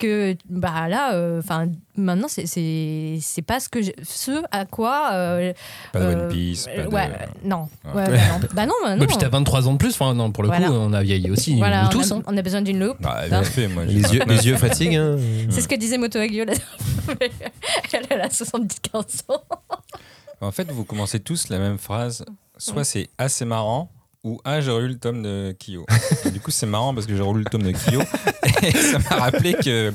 [SPEAKER 2] que bah là enfin maintenant c'est c'est c'est pas ce que je- ce à quoi euh,
[SPEAKER 4] Pas de
[SPEAKER 2] euh,
[SPEAKER 4] One Piece.
[SPEAKER 2] euh,
[SPEAKER 4] pas de-
[SPEAKER 2] ouais non
[SPEAKER 4] Ouais.
[SPEAKER 2] ouais, bah non bah non, bah
[SPEAKER 1] Mais puis t'as 23 ans de plus, enfin non, pour le
[SPEAKER 2] Voilà.
[SPEAKER 1] coup, on a vieilli aussi,
[SPEAKER 2] voilà
[SPEAKER 1] nous
[SPEAKER 2] on,
[SPEAKER 1] tous.
[SPEAKER 2] a,
[SPEAKER 1] hein.
[SPEAKER 2] on a besoin d'une loupe
[SPEAKER 4] Bah,
[SPEAKER 2] Hein.
[SPEAKER 4] bien fait, moi.
[SPEAKER 3] Les yeux, les yeux fatiguent. Hein. [LAUGHS]
[SPEAKER 2] c'est ce que disait Moto dernière fois. elle a 70-15 ans
[SPEAKER 4] En fait, vous commencez tous la même phrase. Soit c'est assez marrant, ou ah, j'ai relu le tome de Kyo. Du coup, c'est marrant parce que j'ai relu le tome de Kyo. [LAUGHS] Et ça m'a rappelé que,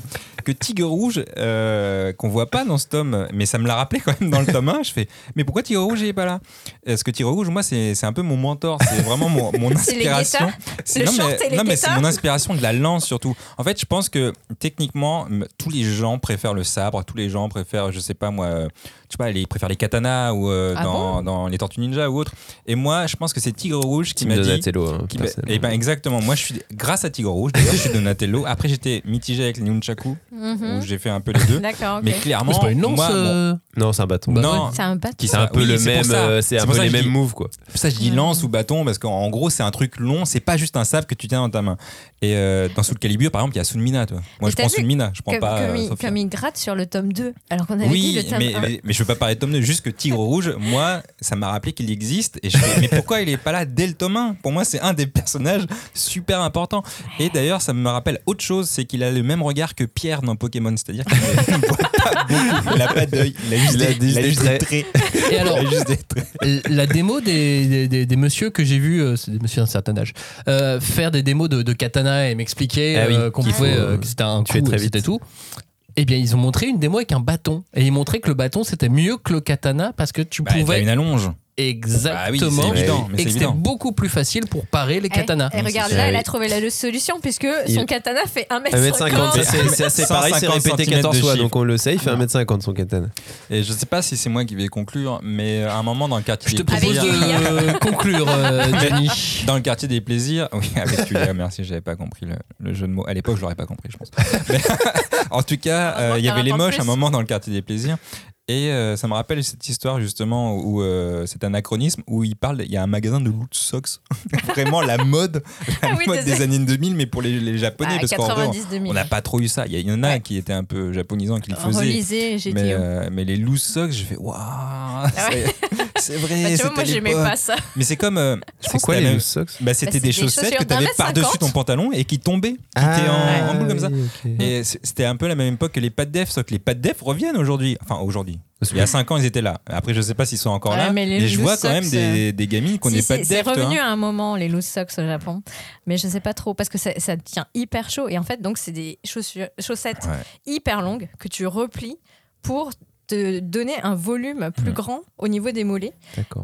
[SPEAKER 4] que Tigre Rouge, euh, qu'on voit pas dans ce tome, mais ça me l'a rappelé quand même dans le tome 1. Je fais, mais pourquoi Tigre Rouge il est pas là? Parce que Tigre Rouge, moi, c'est c'est un peu mon mentor. C'est vraiment mon, mon [LAUGHS]
[SPEAKER 2] les
[SPEAKER 4] inspiration. non,
[SPEAKER 2] short et
[SPEAKER 4] mais,
[SPEAKER 2] les
[SPEAKER 4] non, mais c'est mon inspiration de la lance surtout. En fait, je pense que techniquement, tous les gens préfèrent le sabre, tous les gens préfèrent, je sais pas moi, euh, je sais pas, les, ils préfèrent les katanas ou euh,
[SPEAKER 2] Ah
[SPEAKER 4] dans, dans les Tortues Ninja ou autre. Et moi, je pense que c'est Tigre Rouge qui m'a dit.
[SPEAKER 3] Donatello. hein,
[SPEAKER 4] qui m'a-
[SPEAKER 3] personnellement.
[SPEAKER 4] eh ben exactement. Moi, je suis grâce à Tigre Rouge. D'ailleurs, je suis Donatello. Après, j'étais mitigé avec les Nunchaku,
[SPEAKER 2] Mhm.
[SPEAKER 4] où j'ai fait un peu les deux. [LAUGHS]
[SPEAKER 2] d'accord ok
[SPEAKER 4] Mais clairement,
[SPEAKER 1] C'est pas une lance.
[SPEAKER 4] moi, bon,
[SPEAKER 1] euh,
[SPEAKER 3] Non, c'est un bâton.
[SPEAKER 4] Non,
[SPEAKER 2] c'est un bâton
[SPEAKER 4] Qui
[SPEAKER 3] C'est un peu
[SPEAKER 4] Oui,
[SPEAKER 3] le même, euh, c'est
[SPEAKER 4] C'est
[SPEAKER 3] un peu les mêmes
[SPEAKER 4] dis-
[SPEAKER 3] moves quoi.
[SPEAKER 4] pour ça je dis
[SPEAKER 2] Mhm.
[SPEAKER 4] lance ou bâton parce qu'en en gros c'est un truc long c'est pas juste un sabre que tu tiens dans ta main et euh, dans Soul Calibur par exemple il y a Sunmina toi moi
[SPEAKER 2] Mais
[SPEAKER 4] je prends Sunmina je prends
[SPEAKER 2] comme,
[SPEAKER 4] pas
[SPEAKER 2] comme
[SPEAKER 4] euh,
[SPEAKER 2] il,
[SPEAKER 4] Sophia.
[SPEAKER 2] comme il gratte sur le tome 2 alors qu'on avait dit
[SPEAKER 4] oui
[SPEAKER 2] le tome
[SPEAKER 4] mais,
[SPEAKER 2] 1
[SPEAKER 4] mais, mais je veux pas parler de tome 2 juste que Tigre Rouge [LAUGHS] moi ça m'a rappelé qu'il existe et je fais mais pourquoi il est pas là dès le tome 1 pour moi c'est un des personnages super importants et d'ailleurs ça me rappelle autre chose c'est qu'il a le même regard que Pierre dans Pokémon c'est-à-dire qu'il ne [LAUGHS] voit pas beaucoup il a pas d'œil il a juste
[SPEAKER 3] Il a
[SPEAKER 4] des,
[SPEAKER 3] des
[SPEAKER 4] il a juste des
[SPEAKER 3] traits.
[SPEAKER 4] traits
[SPEAKER 1] Et alors, [LAUGHS]
[SPEAKER 4] il a juste des traits
[SPEAKER 1] la démo des, des, des- des messieurs que j'ai vu, euh, c'est des messieurs d'un certain âge, euh, faire des démos de, de katana et m'expliquer
[SPEAKER 3] Ah oui,
[SPEAKER 1] euh, qu'on pouvait, euh, que c'était un
[SPEAKER 3] tuer
[SPEAKER 1] coup,
[SPEAKER 3] très
[SPEAKER 1] et
[SPEAKER 3] vite.
[SPEAKER 1] c'était tout. Eh bien, ils ont montré une démo avec un bâton. Et ils montraient que le bâton, c'était mieux que le katana parce que tu
[SPEAKER 4] Bah, t'as
[SPEAKER 1] pouvais
[SPEAKER 4] une allonge
[SPEAKER 1] exactement.
[SPEAKER 4] Bah oui, c'est évident, mais
[SPEAKER 1] et c'était beaucoup plus facile pour parer les
[SPEAKER 2] Eh,
[SPEAKER 1] katanas.
[SPEAKER 2] Et, regarde,
[SPEAKER 3] c'est
[SPEAKER 2] là, elle a
[SPEAKER 3] oui.
[SPEAKER 2] trouvé la solution puisque son katana fait 1m50.
[SPEAKER 3] 1m50, ça, c'est- c'est assez pareil, c'est
[SPEAKER 4] 150
[SPEAKER 3] répété
[SPEAKER 4] centimètres
[SPEAKER 3] 14
[SPEAKER 4] de
[SPEAKER 3] fois, donc on le sait, il fait 1m50 son katana.
[SPEAKER 4] Et je sais pas si c'est moi qui vais conclure, mais à un moment dans le quartier
[SPEAKER 1] Je te
[SPEAKER 4] des
[SPEAKER 1] propose
[SPEAKER 4] plaisirs.
[SPEAKER 1] de [LAUGHS] conclure, euh, Jenny.
[SPEAKER 4] Dans le quartier des plaisirs, [LAUGHS] oui, avec Julia, merci, j'avais pas compris le, le jeu de mots. À l'époque, je l'aurais pas compris, je pense. [LAUGHS] Mais, en tout cas, euh, il y avait les moches à un moment dans le quartier des plaisirs. Et euh, ça me rappelle cette histoire justement où euh, c'est un anachronisme où il parle, il y a un magasin de loot socks, [LAUGHS] vraiment la mode, la
[SPEAKER 2] Ah oui,
[SPEAKER 4] mode
[SPEAKER 2] des-
[SPEAKER 4] années 2000, mais pour les, les japonais,
[SPEAKER 2] Ah,
[SPEAKER 4] parce qu'en vrai,
[SPEAKER 2] 90 2000.
[SPEAKER 4] on n'a pas trop eu ça. Il y, en a qui étaient un peu japonisants qui le faisaient. Mais, euh, mais les loose socks, j'ai fait waouh, [LAUGHS] c'est- c'est vrai.
[SPEAKER 2] Bah, tu vois,
[SPEAKER 4] c'était
[SPEAKER 2] moi, j'aimais
[SPEAKER 4] l'époque.
[SPEAKER 2] pas ça.
[SPEAKER 4] Mais c'est comme. euh, je
[SPEAKER 3] C'est quoi les loose socks
[SPEAKER 4] bah, C'était
[SPEAKER 2] Bah, c'est
[SPEAKER 4] des chaussettes que tu avais par-dessus ton pantalon et qui tombaient, qui
[SPEAKER 3] Ah,
[SPEAKER 4] étaient en, boule comme ça. Et c'était un peu la même époque que les pattes def, sauf que les pattes def reviennent aujourd'hui. Enfin, aujourd'hui. Il y a 5 ans, ils étaient là. Après, je sais pas s'ils sont encore
[SPEAKER 2] Ouais,
[SPEAKER 4] là.
[SPEAKER 2] mais
[SPEAKER 4] je vois quand même
[SPEAKER 2] socks,
[SPEAKER 4] des, des gamines qui ont
[SPEAKER 2] Si,
[SPEAKER 4] pattes
[SPEAKER 2] c'est revenu
[SPEAKER 4] vois.
[SPEAKER 2] à un moment les loose socks au Japon, mais je sais pas trop parce que ça, ça tient hyper chaud et en fait donc c'est des chaussures, chaussettes
[SPEAKER 4] Ouais.
[SPEAKER 2] hyper longues que tu replies pour te donner un volume plus grand au niveau des mollets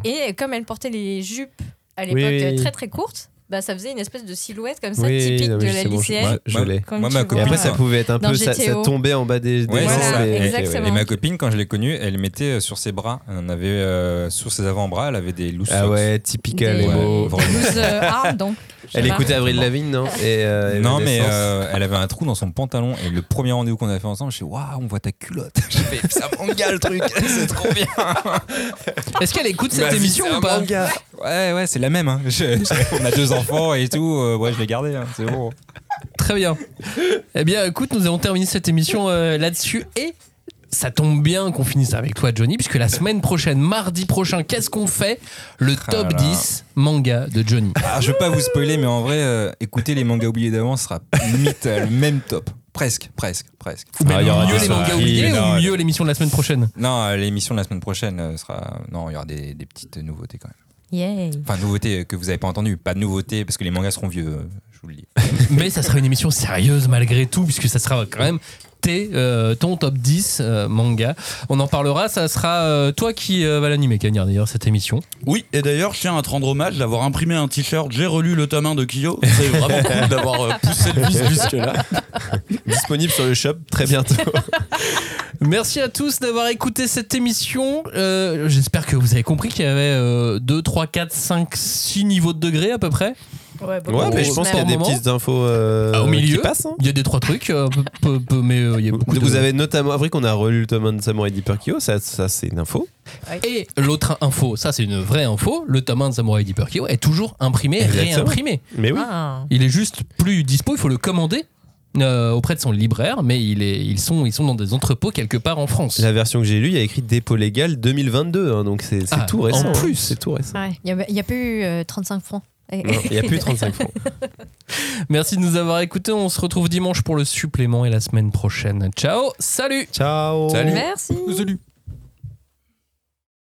[SPEAKER 2] et comme elle portait les jupes à l'époque
[SPEAKER 3] Oui, oui.
[SPEAKER 2] très très courtes, bah ça faisait une espèce de silhouette comme ça
[SPEAKER 3] Oui,
[SPEAKER 2] typique
[SPEAKER 3] non,
[SPEAKER 2] de la
[SPEAKER 3] sais, bon, je-
[SPEAKER 2] lycéenne.
[SPEAKER 3] ouais, je
[SPEAKER 4] Moi- ma copine,
[SPEAKER 3] après, ça pouvait être un peu. Ça, tombait en bas des, des
[SPEAKER 4] Ouais, ça.
[SPEAKER 3] et-
[SPEAKER 2] Voilà, exactement.
[SPEAKER 4] Et ma copine, quand je l'ai connue, elle mettait euh, sur ses bras, elle en avait euh, sur ses avant-bras, elle avait des loose
[SPEAKER 3] Ah
[SPEAKER 4] socks.
[SPEAKER 3] ouais, typical
[SPEAKER 2] Des- loose euh, arm, donc.
[SPEAKER 3] Elle écoutait Avril Lavigne, non [LAUGHS] Et, euh,
[SPEAKER 4] Non, mais euh, elle avait un trou dans son pantalon et le premier rendez-vous qu'on a fait ensemble, je suis waouh, on voit ta culotte. J'ai fait ça manga le truc, [LAUGHS] c'est trop bien. [LAUGHS]
[SPEAKER 1] Est-ce qu'elle écoute cette émission
[SPEAKER 3] c'est
[SPEAKER 1] ou
[SPEAKER 3] un
[SPEAKER 1] pas
[SPEAKER 3] manga.
[SPEAKER 4] Ouais, ouais, c'est la même. Hein. Je- je- on a deux enfants et tout. euh, ouais, je l'ai gardé, hein, c'est bon.
[SPEAKER 1] Très bien. Eh bien, écoute, nous avons terminé cette émission euh, là-dessus et ça tombe bien qu'on finisse avec toi, Johnny, puisque la semaine prochaine, mardi prochain, qu'est-ce qu'on fait? Le top
[SPEAKER 4] Ah là.
[SPEAKER 1] 10 manga de Johnny.
[SPEAKER 4] Ah, je veux pas vous spoiler, mais en vrai, euh, écoutez les mangas oubliés d'avant sera limite euh, le même top. Presque, presque, presque.
[SPEAKER 1] Ou
[SPEAKER 3] Ah, il y aura
[SPEAKER 1] mieux les mangas oubliés
[SPEAKER 4] non,
[SPEAKER 1] ou mieux l'émission de la semaine prochaine
[SPEAKER 4] Non, euh, l'émission de la semaine prochaine euh, sera. Non, il y aura des, des petites nouveautés quand même.
[SPEAKER 2] Yeah.
[SPEAKER 4] Enfin, nouveautés que vous avez pas entendues. Pas de nouveautés parce que les mangas seront vieux, je vous le dis. [LAUGHS]
[SPEAKER 1] Mais ça sera une émission sérieuse malgré tout, puisque ça sera quand même tes, euh, ton top 10 euh, manga. On en parlera, ça sera euh, toi qui euh, va l'animer, Cagnard, d'ailleurs, cette émission.
[SPEAKER 5] Oui, et d'ailleurs, je tiens à te rendre hommage d'avoir imprimé un t-shirt. J'ai relu le tome 1 de Kyo. C'est vraiment [LAUGHS] cool d'avoir euh, poussé le vis [LAUGHS] jusque-là.
[SPEAKER 3] Disponible sur le shop très bientôt. [LAUGHS]
[SPEAKER 1] Merci à tous d'avoir écouté cette émission. Euh, J'espère que vous avez compris qu'il y avait euh, 2, 3, 4, 5, 6 niveaux de degrés à peu près.
[SPEAKER 2] Ouais, bah,
[SPEAKER 3] Ouais, mais je pense qu'il y a des
[SPEAKER 1] moment.
[SPEAKER 3] petites infos euh,
[SPEAKER 1] Ah, au milieu,
[SPEAKER 3] qui passent. hein.
[SPEAKER 1] il y a des trois trucs, euh, peu- peu- peu- mais euh, il y a beaucoup
[SPEAKER 3] Vous
[SPEAKER 1] de...
[SPEAKER 3] avez notamment appris qu'on a relu le tome 1 de Samurai Deeper Kyo, ça, ça c'est une info.
[SPEAKER 1] Et l'autre info, ça c'est une vraie info, le tome 1 de Samurai Deeper Kyo est toujours imprimé,
[SPEAKER 3] Exactement.
[SPEAKER 1] réimprimé.
[SPEAKER 3] Mais oui.
[SPEAKER 2] Ah.
[SPEAKER 1] Il est juste plus dispo, il faut le commander euh, auprès de son libraire, mais il est, ils, sont, ils sont dans des entrepôts quelque part en France.
[SPEAKER 3] La version que j'ai lue, il y a écrit dépôt légal 2022, hein, donc c'est
[SPEAKER 1] Ah,
[SPEAKER 3] tout récent.
[SPEAKER 1] en
[SPEAKER 3] hein.
[SPEAKER 1] plus.
[SPEAKER 3] c'est tout récent.
[SPEAKER 2] Ouais, il n'y a, pas eu euh, 35 francs.
[SPEAKER 3] Il n'y a plus 35 francs. [LAUGHS]
[SPEAKER 1] Merci de nous avoir écoutés, on se retrouve dimanche pour le supplément et la semaine prochaine. Ciao, salut
[SPEAKER 3] Ciao.
[SPEAKER 4] Salut.
[SPEAKER 2] Merci.
[SPEAKER 4] Salut.